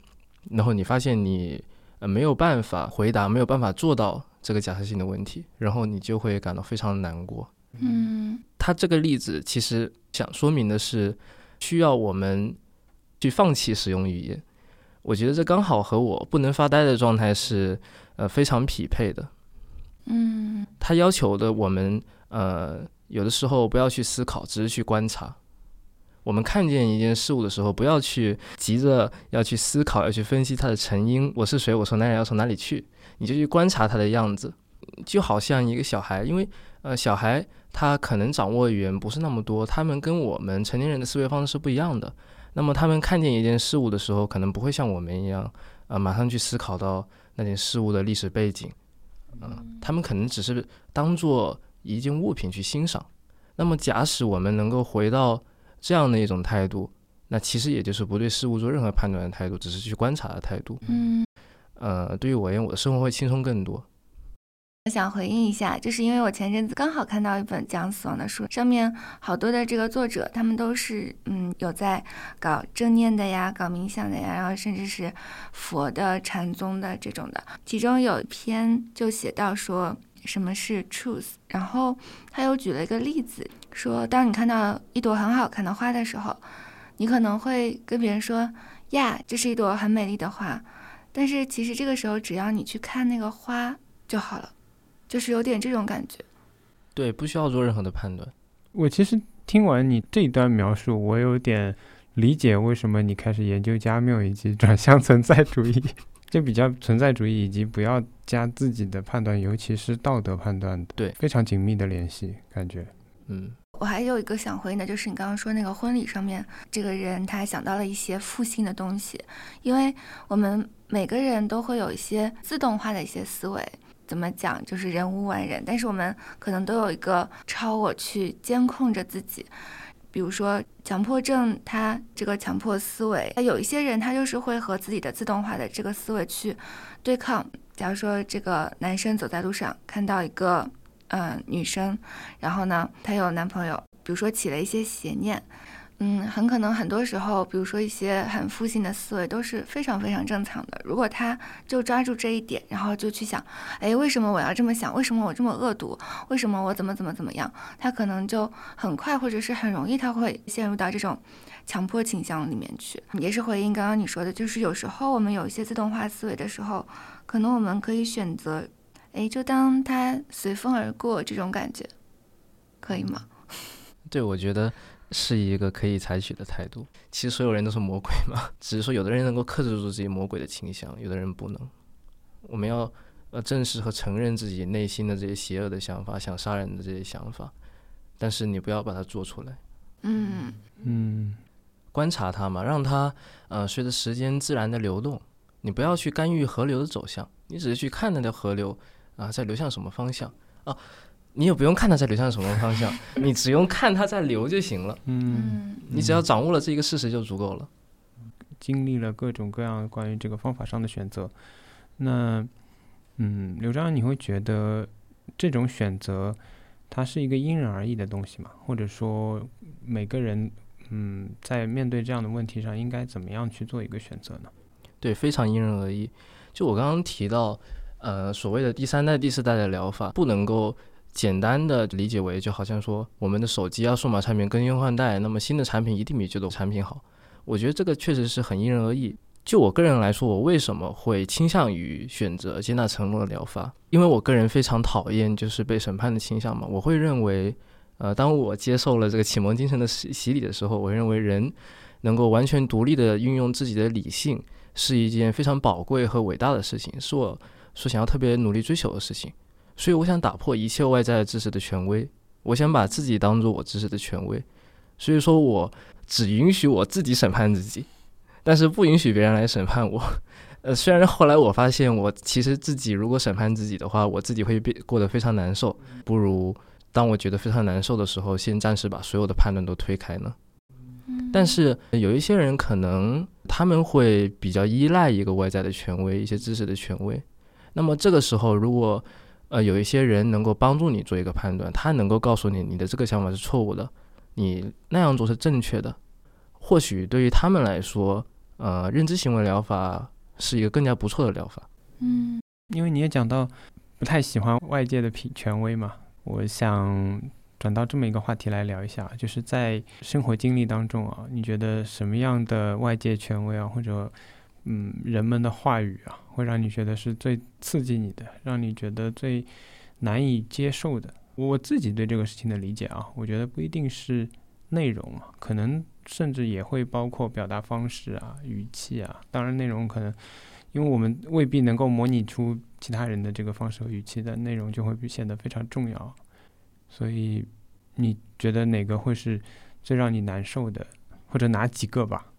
然后你发现你呃没有办法回答，没有办法做到这个假设性的问题，然后你就会感到非常难过。嗯他这个例子其实想说明的是，需要我们去放弃使用语言。我觉得这刚好和我不能发呆的状态是呃非常匹配的。嗯他要求的我们呃有的时候不要去思考，只是去观察。我们看见一件事物的时候，不要去急着要去思考，要去分析它的成因。我是谁？我从哪里要从哪里去？你就去观察它的样子，就好像一个小孩，因为呃小孩他可能掌握语言不是那么多，他们跟我们成年人的思维方式是不一样的。那么他们看见一件事物的时候，可能不会像我们一样，呃，马上去思考到那件事物的历史背景，嗯、他们可能只是当做一件物品去欣赏。那么假使我们能够回到这样的一种态度，那其实也就是不对事物做任何判断的态度，只是去观察的态度。嗯，呃，对于我而言，我的生活会轻松更多。我想回应一下，就是因为我前阵子刚好看到一本讲死亡的书，上面好多的这个作者，他们都是嗯有在搞正念的呀，搞冥想的呀，然后甚至是佛的、禅宗的这种的。其中有一篇就写到说什么是 truth，然后他又举了一个例子，说当你看到一朵很好看的花的时候，你可能会跟别人说呀，这是一朵很美丽的花，但是其实这个时候只要你去看那个花就好了。就是有点这种感觉。对，不需要做任何的判断。我其实听完你这一段描述，我有点理解为什么你开始研究加缪以及转向存在主义，<laughs> 就比较存在主义以及不要加自己的判断，尤其是道德判断的，对，非常紧密的联系，感觉。嗯，我还有一个想回应的，就是你刚刚说那个婚礼上面，这个人他想到了一些负性的东西，因为我们每个人都会有一些自动化的一些思维。怎么讲？就是人无完人，但是我们可能都有一个超我去监控着自己。比如说强迫症，他这个强迫思维，有一些人他就是会和自己的自动化的这个思维去对抗。假如说这个男生走在路上看到一个嗯女生，然后呢他有男朋友，比如说起了一些邪念。嗯，很可能很多时候，比如说一些很负性的思维都是非常非常正常的。如果他就抓住这一点，然后就去想，哎，为什么我要这么想？为什么我这么恶毒？为什么我怎么怎么怎么样？他可能就很快或者是很容易，他会陷入到这种强迫倾向里面去。也是回应刚刚你说的，就是有时候我们有一些自动化思维的时候，可能我们可以选择哎，就当它随风而过这种感觉，可以吗？对，我觉得是一个可以采取的态度。其实所有人都是魔鬼嘛，只是说有的人能够克制住自己魔鬼的倾向，有的人不能。我们要呃正视和承认自己内心的这些邪恶的想法，想杀人的这些想法，但是你不要把它做出来。嗯嗯观察它嘛，让它呃随着时间自然的流动。你不要去干预河流的走向，你只是去看那条河流啊在流向什么方向啊，你也不用看它在流向什么方向，<laughs> 你只用看它在流就行了。嗯，你只要掌握了这一个事实就足够了。经历了各种各样关于这个方法上的选择，那嗯，刘章，你会觉得这种选择它是一个因人而异的东西吗？或者说每个人嗯在面对这样的问题上应该怎么样去做一个选择呢？对，非常因人而异。就我刚刚提到，呃，所谓的第三代、第四代的疗法，不能够简单的理解为，就好像说我们的手机啊、数码产品更新换代，那么新的产品一定比旧的产品好。我觉得这个确实是很因人而异。就我个人来说，我为什么会倾向于选择接纳承诺的疗法？因为我个人非常讨厌就是被审判的倾向嘛。我会认为，呃，当我接受了这个启蒙精神的洗洗礼的时候，我认为人能够完全独立的运用自己的理性。是一件非常宝贵和伟大的事情，是我所想要特别努力追求的事情。所以，我想打破一切外在的知识的权威，我想把自己当做我知识的权威。所以说，我只允许我自己审判自己，但是不允许别人来审判我。<laughs> 呃，虽然后来我发现，我其实自己如果审判自己的话，我自己会变过得非常难受。不如当我觉得非常难受的时候，先暂时把所有的判断都推开呢。但是有一些人可能他们会比较依赖一个外在的权威，一些知识的权威。那么这个时候，如果呃有一些人能够帮助你做一个判断，他能够告诉你你的这个想法是错误的，你那样做是正确的，或许对于他们来说，呃，认知行为疗法是一个更加不错的疗法。嗯，因为你也讲到不太喜欢外界的品权威嘛，我想。转到这么一个话题来聊一下，就是在生活经历当中啊，你觉得什么样的外界权威啊，或者嗯人们的话语啊，会让你觉得是最刺激你的，让你觉得最难以接受的？我自己对这个事情的理解啊，我觉得不一定是内容啊，可能甚至也会包括表达方式啊、语气啊。当然，内容可能因为我们未必能够模拟出其他人的这个方式和语气，但内容就会显得非常重要。所以，你觉得哪个会是最让你难受的，或者哪几个吧？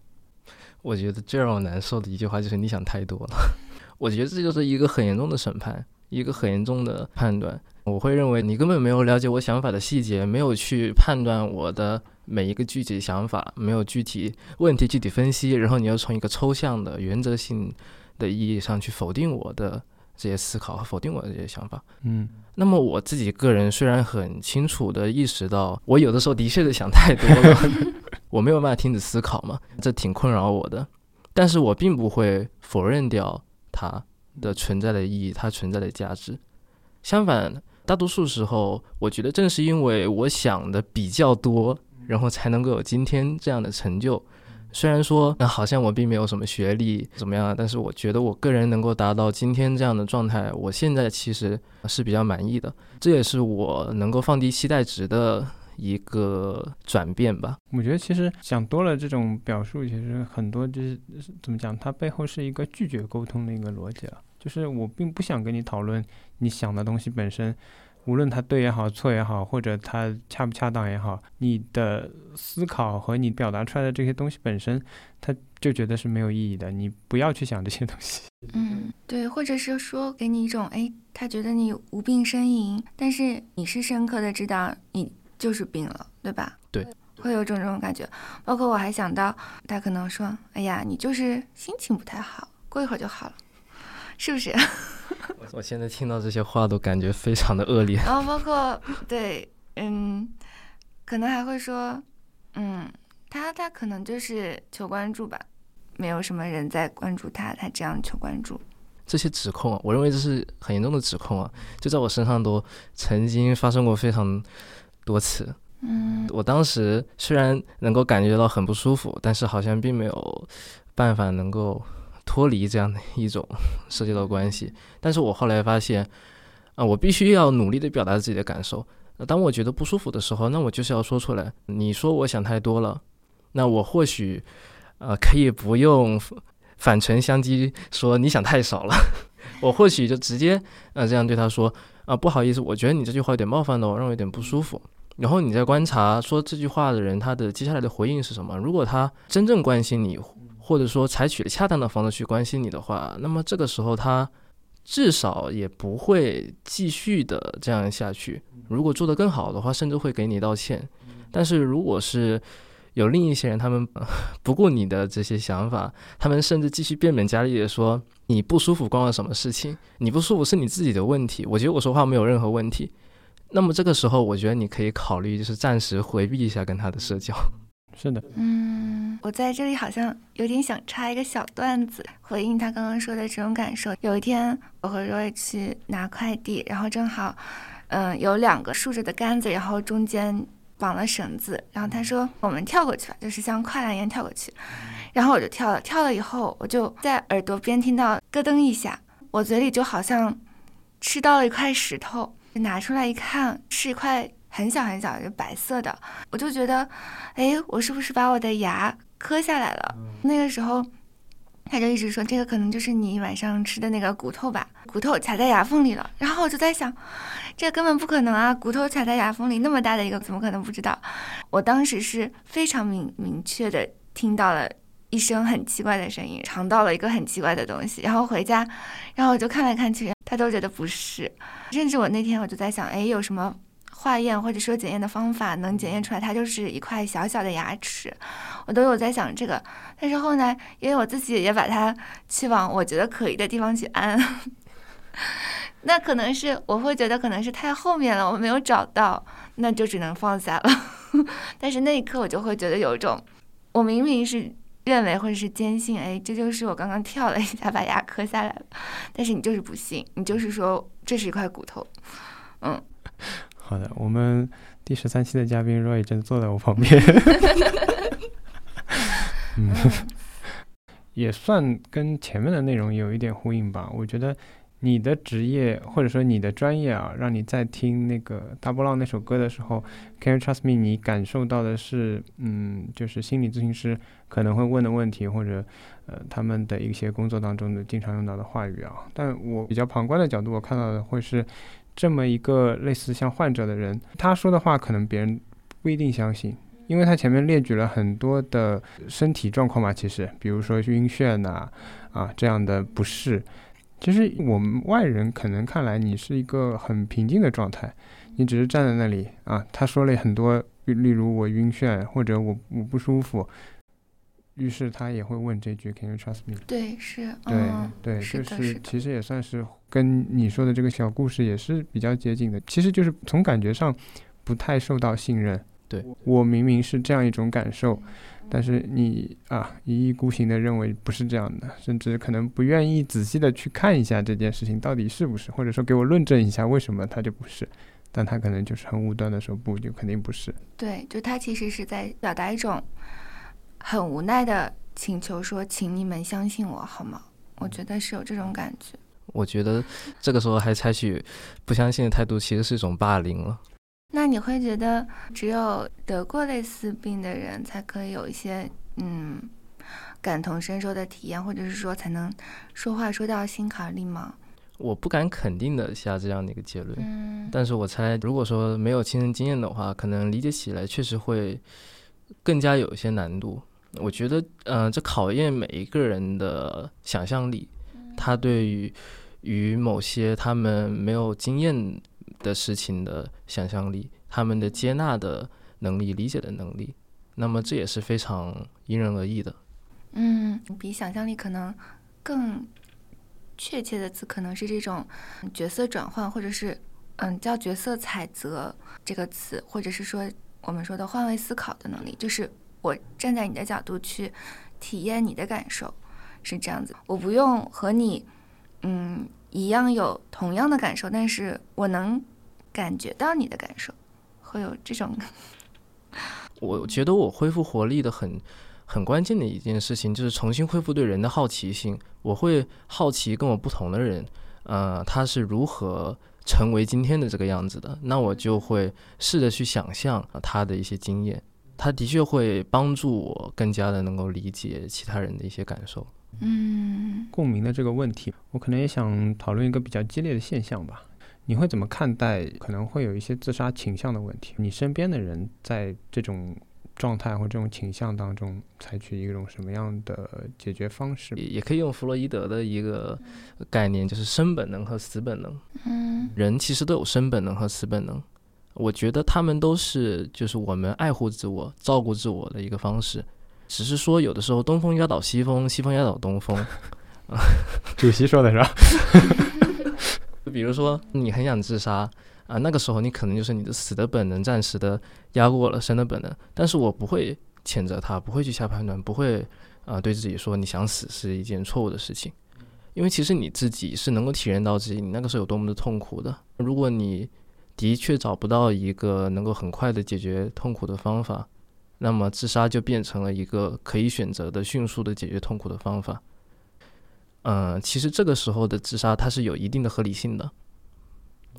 我觉得最让我难受的一句话就是你想太多了。<laughs> 我觉得这就是一个很严重的审判，一个很严重的判断。我会认为你根本没有了解我想法的细节，没有去判断我的每一个具体想法，没有具体问题具体分析，然后你又从一个抽象的原则性的意义上去否定我的。这些思考和否定我的这些想法，嗯，那么我自己个人虽然很清楚的意识到，我有的时候的确是想太多了，<laughs> 我没有办法停止思考嘛，这挺困扰我的，但是我并不会否认掉它的存在的意义，它存在的价值。相反，大多数时候，我觉得正是因为我想的比较多，然后才能够有今天这样的成就。虽然说，那好像我并没有什么学历怎么样，但是我觉得我个人能够达到今天这样的状态，我现在其实是比较满意的。这也是我能够放低期待值的一个转变吧。我觉得其实讲多了这种表述，其实很多就是怎么讲，它背后是一个拒绝沟通的一个逻辑了。就是我并不想跟你讨论你想的东西本身。无论它对也好，错也好，或者它恰不恰当也好，你的思考和你表达出来的这些东西本身，他就觉得是没有意义的。你不要去想这些东西。嗯，对，或者是说给你一种，哎，他觉得你无病呻吟，但是你是深刻的知道你就是病了，对吧？对，会有种这种感觉。包括我还想到，他可能说，哎呀，你就是心情不太好，过一会儿就好了，是不是？<laughs> 我现在听到这些话都感觉非常的恶劣。然后包括对，嗯，可能还会说，嗯，他他可能就是求关注吧，没有什么人在关注他，他这样求关注。这些指控，我认为这是很严重的指控啊，就在我身上都曾经发生过非常多次。嗯，我当时虽然能够感觉到很不舒服，但是好像并没有办法能够。脱离这样的一种 <laughs> 社交的关系，但是我后来发现，啊，我必须要努力的表达自己的感受。那当我觉得不舒服的时候，那我就是要说出来。你说我想太多了，那我或许，呃，可以不用反唇相讥说你想太少了，<laughs> 我或许就直接呃这样对他说啊，不好意思，我觉得你这句话有点冒犯了我，让我有点不舒服。然后你再观察说这句话的人他的接下来的回应是什么。如果他真正关心你，或者说采取了恰当的方式去关心你的话，那么这个时候他至少也不会继续的这样下去。如果做得更好的话，甚至会给你道歉。但是如果是有另一些人，他们 <laughs> 不顾你的这些想法，他们甚至继续变本加厉的说你不舒服关我什么事情？你不舒服是你自己的问题。我觉得我说话没有任何问题。那么这个时候，我觉得你可以考虑就是暂时回避一下跟他的社交。是的，嗯，我在这里好像有点想插一个小段子，回应他刚刚说的这种感受。有一天，我和 Roy 去拿快递，然后正好，嗯，有两个竖着的杆子，然后中间绑了绳子，然后他说我们跳过去吧，就是像跨栏一样跳过去。然后我就跳了，跳了以后，我就在耳朵边听到咯噔一下，我嘴里就好像吃到了一块石头，拿出来一看，是一块。很小很小，就白色的，我就觉得，哎，我是不是把我的牙磕下来了？那个时候，他就一直说这个可能就是你晚上吃的那个骨头吧，骨头卡在牙缝里了。然后我就在想，这根本不可能啊，骨头卡在牙缝里那么大的一个，怎么可能不知道？我当时是非常明明确的听到了一声很奇怪的声音，尝到了一个很奇怪的东西。然后回家，然后我就看来看去，他都觉得不是。甚至我那天我就在想，哎，有什么？化验或者说检验的方法能检验出来，它就是一块小小的牙齿，我都有在想这个。但是后来，因为我自己也把它去往我觉得可疑的地方去安，<laughs> 那可能是我会觉得可能是太后面了，我没有找到，那就只能放下了。<laughs> 但是那一刻我就会觉得有一种，我明明是认为或者是坚信，哎，这就是我刚刚跳了一下把牙磕下来了，但是你就是不信，你就是说这是一块骨头，嗯。好的，我们第十三期的嘉宾 Roy 正坐在我旁边，<laughs> 嗯，也算跟前面的内容有一点呼应吧。我觉得你的职业或者说你的专业啊，让你在听那个大波浪那首歌的时候，Can you trust me？你感受到的是，嗯，就是心理咨询师可能会问的问题，或者呃他们的一些工作当中的经常用到的话语啊。但我比较旁观的角度，我看到的会是。这么一个类似像患者的人，他说的话可能别人不一定相信，因为他前面列举了很多的身体状况嘛，其实，比如说晕眩呐，啊这样的不适，其实我们外人可能看来你是一个很平静的状态，你只是站在那里啊，他说了很多，例如我晕眩或者我我不舒服。于是他也会问这句 “Can you trust me？” 对，是，对对，就是其实也算是跟你说的这个小故事也是比较接近的。其实就是从感觉上不太受到信任。对我明明是这样一种感受，但是你啊一意孤行的认为不是这样的，甚至可能不愿意仔细的去看一下这件事情到底是不是，或者说给我论证一下为什么他就不是。但他可能就是很武断的说不，就肯定不是。对，就他其实是在表达一种。很无奈的请求说：“请你们相信我好吗？”我觉得是有这种感觉。我觉得这个时候还采取不相信的态度，其实是一种霸凌了。那你会觉得只有得过类似病的人才可以有一些嗯感同身受的体验，或者是说才能说话说到心坎里吗？我不敢肯定的下这样的一个结论。嗯，但是我猜，如果说没有亲身经验的话，可能理解起来确实会更加有一些难度。我觉得，呃，这考验每一个人的想象力，他对于与某些他们没有经验的事情的想象力，他们的接纳的能力、理解的能力，那么这也是非常因人而异的。嗯，比想象力可能更确切的词，可能是这种角色转换，或者是嗯，叫角色采择这个词，或者是说我们说的换位思考的能力，就是。我站在你的角度去体验你的感受，是这样子。我不用和你，嗯，一样有同样的感受，但是我能感觉到你的感受，会有这种。<laughs> 我觉得我恢复活力的很很关键的一件事情，就是重新恢复对人的好奇心。我会好奇跟我不同的人，呃，他是如何成为今天的这个样子的，那我就会试着去想象他的一些经验，他的确会帮助我更加的能够理解其他人的一些感受。嗯共鸣的这个问题，我可能也想讨论一个比较激烈的现象吧。你会怎么看待可能会有一些自杀倾向的问题？你身边的人在这种状态或这种倾向当中，采取一种什么样的解决方式？也也可以用弗洛伊德的一个概念，就是生本能和死本能。嗯人其实都有生本能和死本能，我觉得他们都是就是我们爱护自我、照顾自我的一个方式，只是说有的时候东风压倒西风，西风压倒东风。<laughs> 主席说的是吧？就 <laughs> 比如说你很想自杀啊，那个时候你可能就是你的死的本能暂时的压过了生的本能，但是我不会谴责他，不会去下判断，不会啊对自己说你想死是一件错误的事情，因为其实你自己是能够体验到自己你那个时候有多么的痛苦的。如果你的确找不到一个能够很快的解决痛苦的方法，那么自杀就变成了一个可以选择的、迅速的解决痛苦的方法。嗯，其实这个时候的自杀它是有一定的合理性的，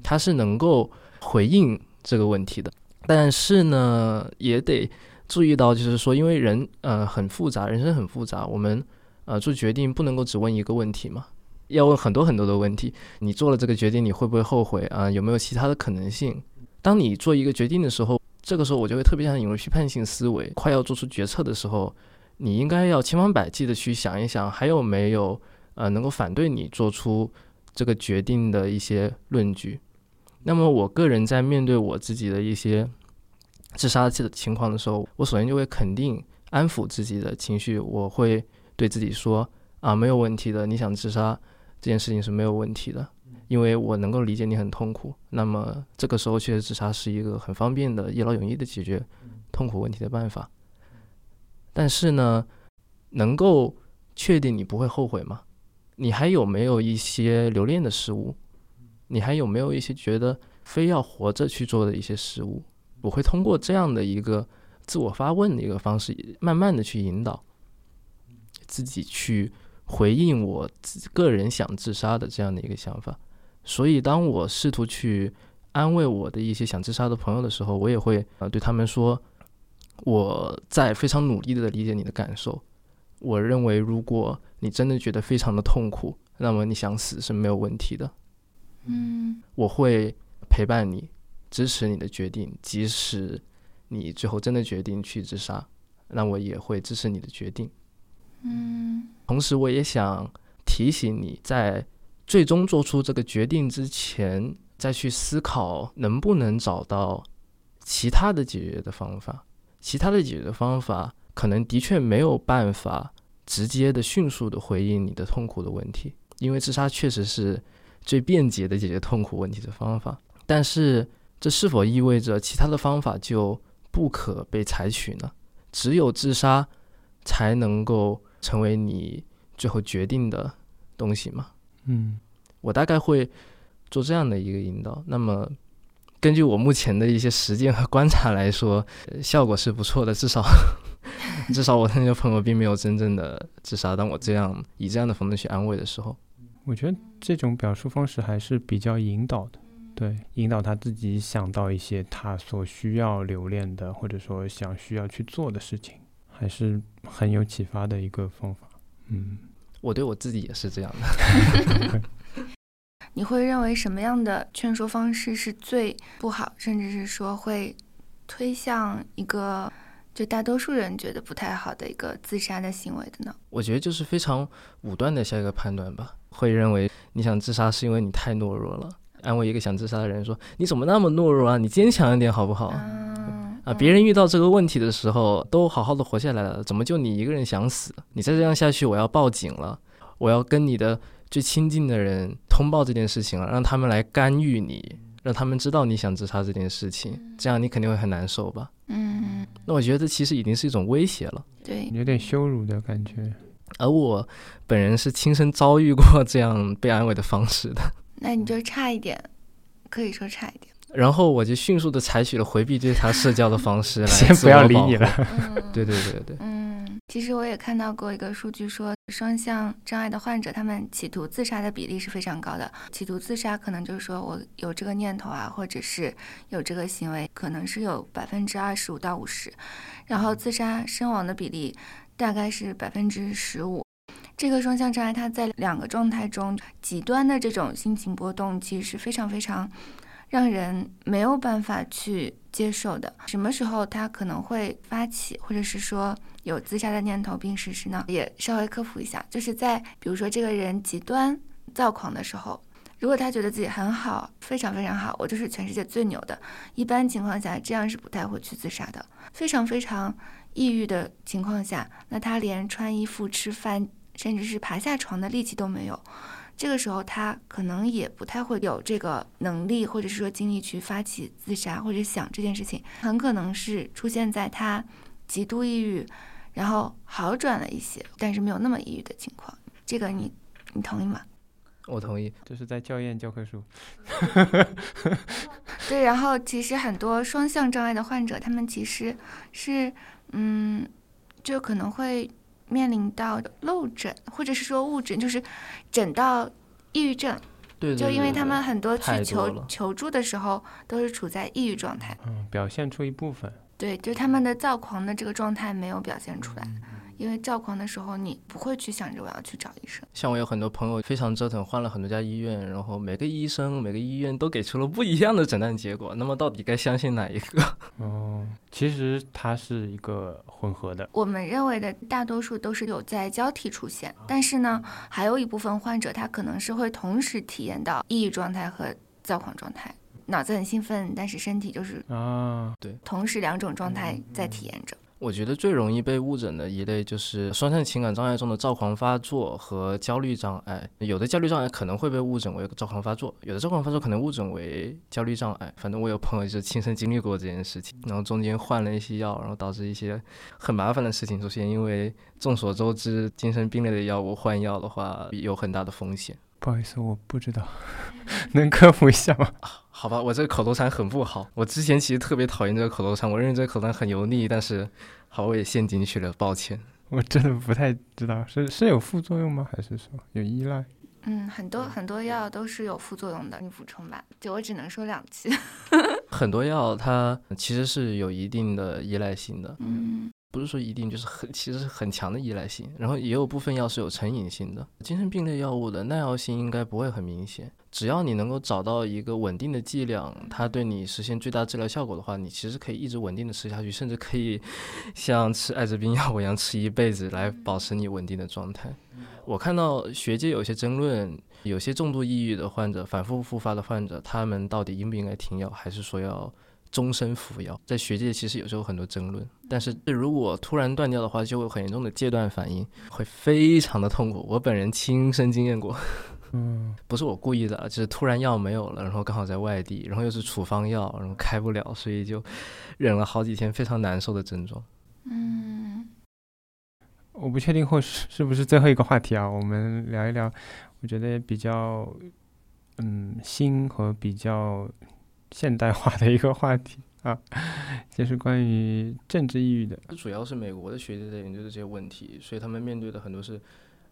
它是能够回应这个问题的。但是呢，也得注意到，就是说，因为人呃很复杂，人生很复杂，我们呃做决定不能够只问一个问题嘛，要问很多很多的问题。你做了这个决定，你会不会后悔啊？有没有其他的可能性？当你做一个决定的时候，这个时候我就会特别想引入批判性思维。快要做出决策的时候，你应该要千方百计的去想一想，还有没有呃能够反对你做出这个决定的一些论据。那么我个人在面对我自己的一些自杀的情况的时候，我首先就会肯定、安抚自己的情绪，我会对自己说啊，没有问题的，你想自杀这件事情是没有问题的，因为我能够理解你很痛苦。那么这个时候确实自杀是一个很方便的、一劳永逸的解决痛苦问题的办法。但是呢，能够确定你不会后悔吗？你还有没有一些留恋的事物？你还有没有一些觉得非要活着去做的一些事物？我会通过这样的一个自我发问的一个方式，慢慢的去引导自己去回应我自个人想自杀的这样的一个想法。所以，当我试图去安慰我的一些想自杀的朋友的时候，我也会呃对他们说，我在非常努力的理解你的感受。我认为，如果你真的觉得非常的痛苦，那么你想死是没有问题的。嗯我会陪伴你，支持你的决定，即使你最后真的决定去自杀，那我也会支持你的决定。嗯同时，我也想提醒你在最终做出这个决定之前，再去思考能不能找到其他的解决的方法。其他的解决的方法可能的确没有办法直接的、迅速的回应你的痛苦的问题，因为自杀确实是最便捷的解决痛苦问题的方法。但是，这是否意味着其他的方法就不可被采取呢？只有自杀才能够成为你最后决定的东西吗？嗯我大概会做这样的一个引导。那么，根据我目前的一些实践和观察来说，呃效果是不错的。至少，<laughs> 至少我的那个朋友并没有真正的自杀。当我这样以这样的方式去安慰的时候，我觉得这种表述方式还是比较引导的，对，引导他自己想到一些他所需要留恋的，或者说想需要去做的事情，还是很有启发的一个方法。嗯，我对我自己也是这样的。<laughs> <laughs> 你会认为什么样的劝说方式是最不好，甚至是说会推向一个就大多数人觉得不太好的一个自杀的行为的呢？我觉得就是非常武断的下一个判断吧，会认为你想自杀是因为你太懦弱了。安慰一个想自杀的人说：“你怎么那么懦弱啊？你坚强一点好不好？”嗯啊，别人遇到这个问题的时候都好好的活下来了，怎么就你一个人想死？你再这样下去，我要报警了，我要跟你的最亲近的人通报这件事情了，让他们来干预你，让他们知道你想自杀这件事情，这样你肯定会很难受吧？嗯，那我觉得这其实已经是一种威胁了。对，有点羞辱的感觉。而我本人是亲身遭遇过这样被安慰的方式的，那你就差一点，可以说差一点。然后我就迅速的采取了回避对他社交的方式来 <laughs> 先不要理你了。嗯对对对对，嗯，其实我也看到过一个数据说，双向障碍的患者，他们企图自杀的比例是非常高的。企图自杀可能就是说我有这个念头啊，或者是有这个行为，可能是有百分之二十五到五十，然后自杀身亡的比例大概是百分之十五。这个双向障碍，它在两个状态中极端的这种心情波动，其实是非常非常让人没有办法去接受的。什么时候他可能会发起，或者是说有自杀的念头并实施呢？也稍微科普一下，就是在比如说这个人极端躁狂的时候，如果他觉得自己很好，非常非常好，我就是全世界最牛的，一般情况下这样是不太会去自杀的。非常非常抑郁的情况下，那他连穿衣服、吃饭。甚至是爬下床的力气都没有，这个时候他可能也不太会有这个能力，或者是说精力去发起自杀或者想这件事情，很可能是出现在他极度抑郁，然后好转了一些，但是没有那么抑郁的情况。这个你你同意吗？我同意，这是在校验教科书。<laughs> 对，然后其实很多双向障碍的患者，他们其实是嗯，就可能会。面临到漏诊，或者是说误诊，就是诊到抑郁症。对，就因为他们很多去求求助的时候，都是处在抑郁状态。嗯，表现出一部分。对，就他们的躁狂的这个状态没有表现出来，因为躁狂的时候你不会去想着我要去找医生。像我有很多朋友非常折腾，换了很多家医院，然后每个医生、每个医院都给出了不一样的诊断结果。那么到底该相信哪一个？<laughs> 哦，其实它是一个混合的。我们认为的大多数都是有在交替出现，但是呢，还有一部分患者他可能是会同时体验到抑郁状态和躁狂状态，脑子很兴奋，但是身体就是啊，对，同时两种状态在体验着。我觉得最容易被误诊的一类就是双向情感障碍中的躁狂发作和焦虑障碍。有的焦虑障碍可能会被误诊为躁狂发作，有的躁狂发作可能误诊为焦虑障碍。反正我有朋友就亲身经历过这件事情，然后中间换了一些药，然后导致一些很麻烦的事情出现。因为众所周知，精神病类的药物换药的话有很大的风险。不好意思，我不知道，<laughs> 能科普一下吗？好吧，我这个口头禅很不好。我之前其实特别讨厌这个口头禅，我认为这个口头禅很油腻，但是好，我也陷进去了，抱歉。<laughs> 我真的不太知道，是是有副作用吗？还是说有依赖？嗯，很多很多药都是有副作用的，你补充吧。就我只能说两句。<laughs> 很多药它其实是有一定的依赖性的，嗯，不是说一定就是很，其实是很强的依赖性。然后也有部分药是有成瘾性的。精神病类药物的耐药性应该不会很明显，只要你能够找到一个稳定的剂量，它对你实现最大治疗效果的话，你其实可以一直稳定的吃下去，甚至可以 <laughs> 像吃艾滋病药物一样吃一辈子来保持你稳定的状态。我看到学界有些争论，有些重度抑郁的患者、反复复发的患者，他们到底应不应该停药，还是说要终身服药？在学界其实有时候很多争论。但是如果突然断掉的话，就会有很严重的戒断反应，会非常的痛苦。我本人亲身经验过，嗯，<laughs> 不是我故意的啊，就是突然药没有了，然后刚好在外地，然后又是处方药，然后开不了，所以就忍了好几天非常难受的症状。嗯，我不确定会是是不是最后一个话题啊，我们聊一聊，我觉得比较嗯新和比较现代化的一个话题 <laughs> 啊，就是关于政治抑郁的。主要是美国的学者在研究这些问题，所以他们面对的很多是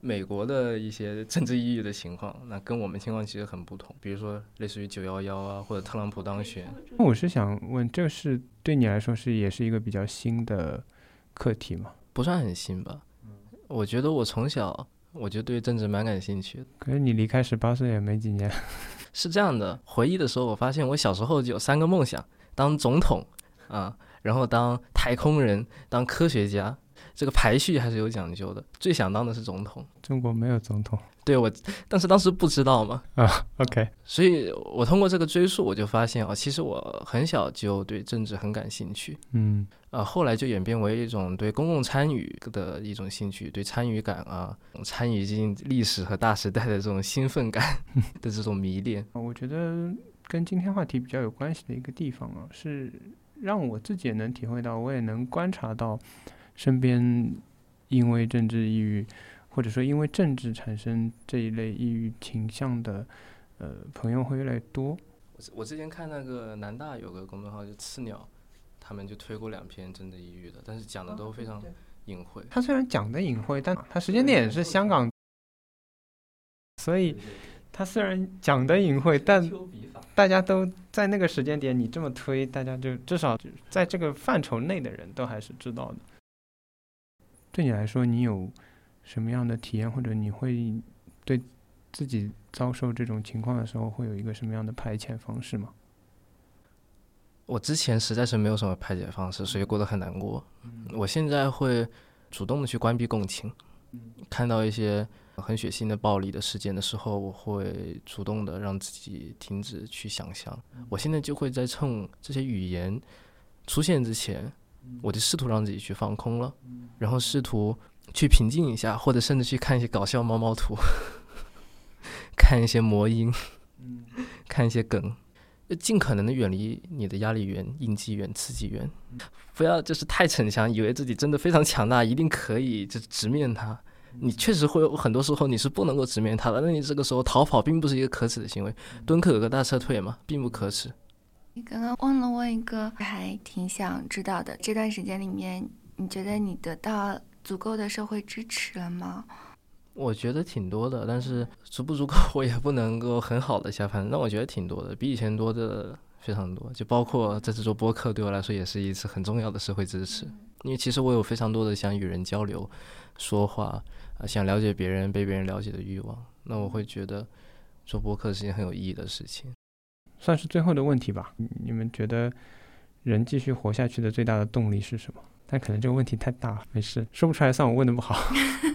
美国的一些政治抑郁的情况，那跟我们情况其实很不同。比如说类似于九幺幺啊，或者特朗普当选，那我是想问，这是对你来说是也是一个比较新的课题吗？不算很新吧？我觉得我从小我就对政治蛮感兴趣的。可是你离开十八岁也没几年，<laughs> 是这样的，回忆的时候，我发现我小时候就有三个梦想：当总统啊，然后当太空人，当科学家。这个排序还是有讲究的。最想当的是总统，中国没有总统对我，但是当时不知道嘛，啊。OK，所以我通过这个追溯，我就发现啊，其实我很小就对政治很感兴趣。嗯呃，后来就演变为一种对公共参与的一种兴趣，对参与感啊，参与进历史和大时代的这种兴奋感 <laughs> 的这种迷恋。我觉得跟今天话题比较有关系的一个地方啊，是让我自己也能体会到，我也能观察到身边因为政治抑郁，或者说因为政治产生这一类抑郁倾向的呃朋友会越来越多。我我之前看那个南大有个公众号就刺鸟，他们就推过两篇真的抑郁的，但是讲的都非常隐晦。他虽然讲的隐晦，但他时间点是香港，所以他虽然讲的隐晦，但大家都在那个时间点，你这么推，大家就至少在这个范畴内的人都还是知道的。对你来说，你有什么样的体验，或者你会对自己遭受这种情况的时候，会有一个什么样的排遣方式吗？我之前实在是没有什么排解方式，所以过得很难过。我现在会主动的去关闭共情，看到一些很血腥的暴力的事件的时候，我会主动的让自己停止去想象。我现在就会在趁这些语言出现之前，我就试图让自己去放空了，然后试图去平静一下，或者甚至去看一些搞笑猫猫图，<laughs> 看一些魔音，<laughs> 看一些梗。尽可能的远离你的压力源、应激源、刺激源，不要就是太逞强，以为自己真的非常强大，一定可以就直面它。你确实会有很多时候你是不能够直面它的，那你这个时候逃跑并不是一个可耻的行为。敦刻有个大撤退嘛，并不可耻。你刚刚忘了问一个还挺想知道的，这段时间里面，你觉得你得到足够的社会支持了吗？我觉得挺多的，但是足不足够，我也不能够很好的下判。那我觉得挺多的，比以前多的非常多。就包括在这做播客，对我来说也是一次很重要的社会支持。因为其实我有非常多的想与人交流、说话啊，想了解别人、被别人了解的欲望。那我会觉得做播客是件很有意义的事情。算是最后的问题吧。你们觉得人继续活下去的最大的动力是什么？但可能这个问题太大了，没事，说不出来算我问的不好。<laughs>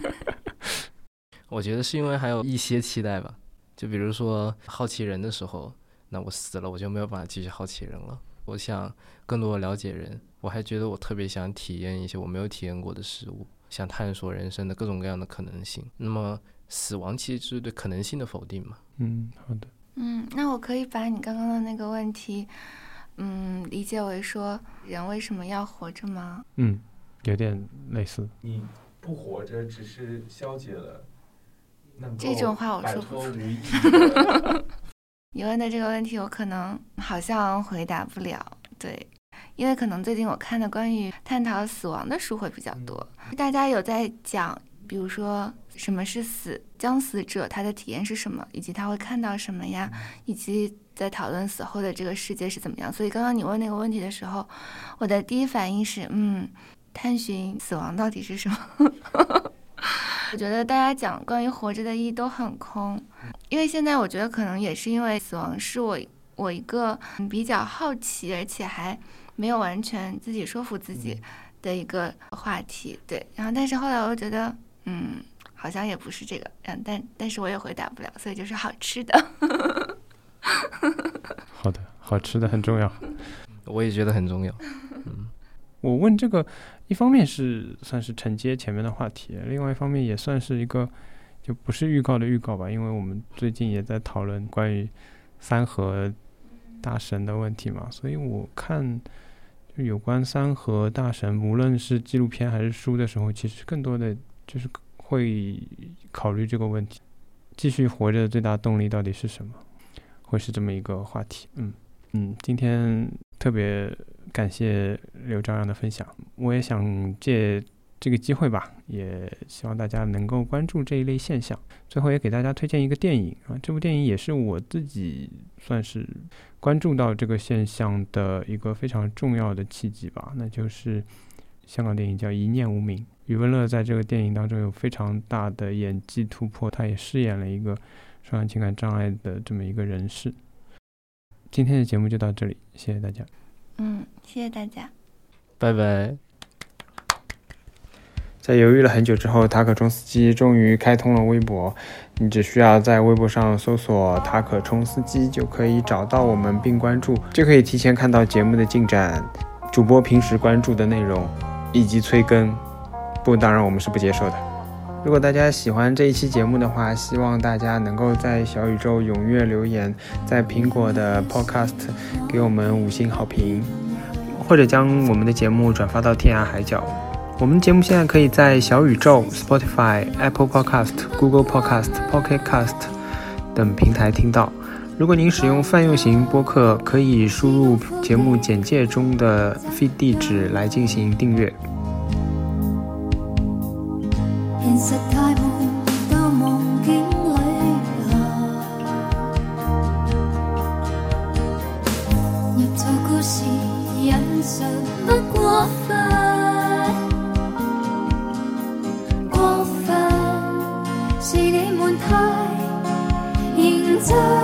我觉得是因为还有一些期待吧，就比如说好奇人的时候，那我死了我就没有办法继续好奇人了。我想更多的了解人，我还觉得我特别想体验一些我没有体验过的事物，想探索人生的各种各样的可能性。那么死亡其实是对可能性的否定嘛？嗯，好的。嗯，那我可以把你刚刚的那个问题，嗯，理解为说人为什么要活着吗？嗯，有点类似。你不活着只是消解了。这种话我说不出。你 <laughs> 问的这个问题，我可能好像回答不了。对，因为可能最近我看的关于探讨死亡的书会比较多，大家有在讲，比如说什么是死，将死者他的体验是什么，以及他会看到什么呀，以及在讨论死后的这个世界是怎么样。所以刚刚你问那个问题的时候，我的第一反应是，嗯，探寻死亡到底是什么。<laughs> 我觉得大家讲关于活着的意义都很空，因为现在我觉得可能也是因为死亡是我我一个比较好奇，而且还没有完全自己说服自己的一个话题。对，然后但是后来我又觉得，嗯，好像也不是这个，嗯，但但是我也回答不了，所以就是好吃的。<laughs> 好的，好吃的很重要，我也觉得很重要。嗯，我问这个。一方面是算是承接前面的话题，另外一方面也算是一个就不是预告的预告吧，因为我们最近也在讨论关于三和大神的问题嘛，所以我看就有关三和大神，无论是纪录片还是书的时候，其实更多的就是会考虑这个问题：继续活着的最大动力到底是什么？会是这么一个话题。嗯嗯，今天特别。感谢刘朝阳的分享，我也想借这个机会吧，也希望大家能够关注这一类现象。最后也给大家推荐一个电影啊，这部电影也是我自己算是关注到这个现象的一个非常重要的契机吧，那就是香港电影叫《一念无名》，余文乐在这个电影当中有非常大的演技突破，他也饰演了一个双向情感障碍的这么一个人士。今天的节目就到这里，谢谢大家。嗯，谢谢大家，拜拜。在犹豫了很久之后，塔可冲司机终于开通了微博。你只需要在微博上搜索“塔可冲司机”，就可以找到我们并关注，就可以提前看到节目的进展、主播平时关注的内容以及催更。不，当然我们是不接受的。如果大家喜欢这一期节目的话，希望大家能够在小宇宙踊跃留言，在苹果的 Podcast 给我们五星好评，或者将我们的节目转发到天涯海角。我们节目现在可以在小宇宙、Spotify、Apple Podcast、Google Podcast、Pocket Cast 等平台听到。如果您使用泛用型播客，可以输入节目简介中的 feed 地址来进行订阅。现实太闷到梦境里行捏造故事引述不过分过分是你们太认真。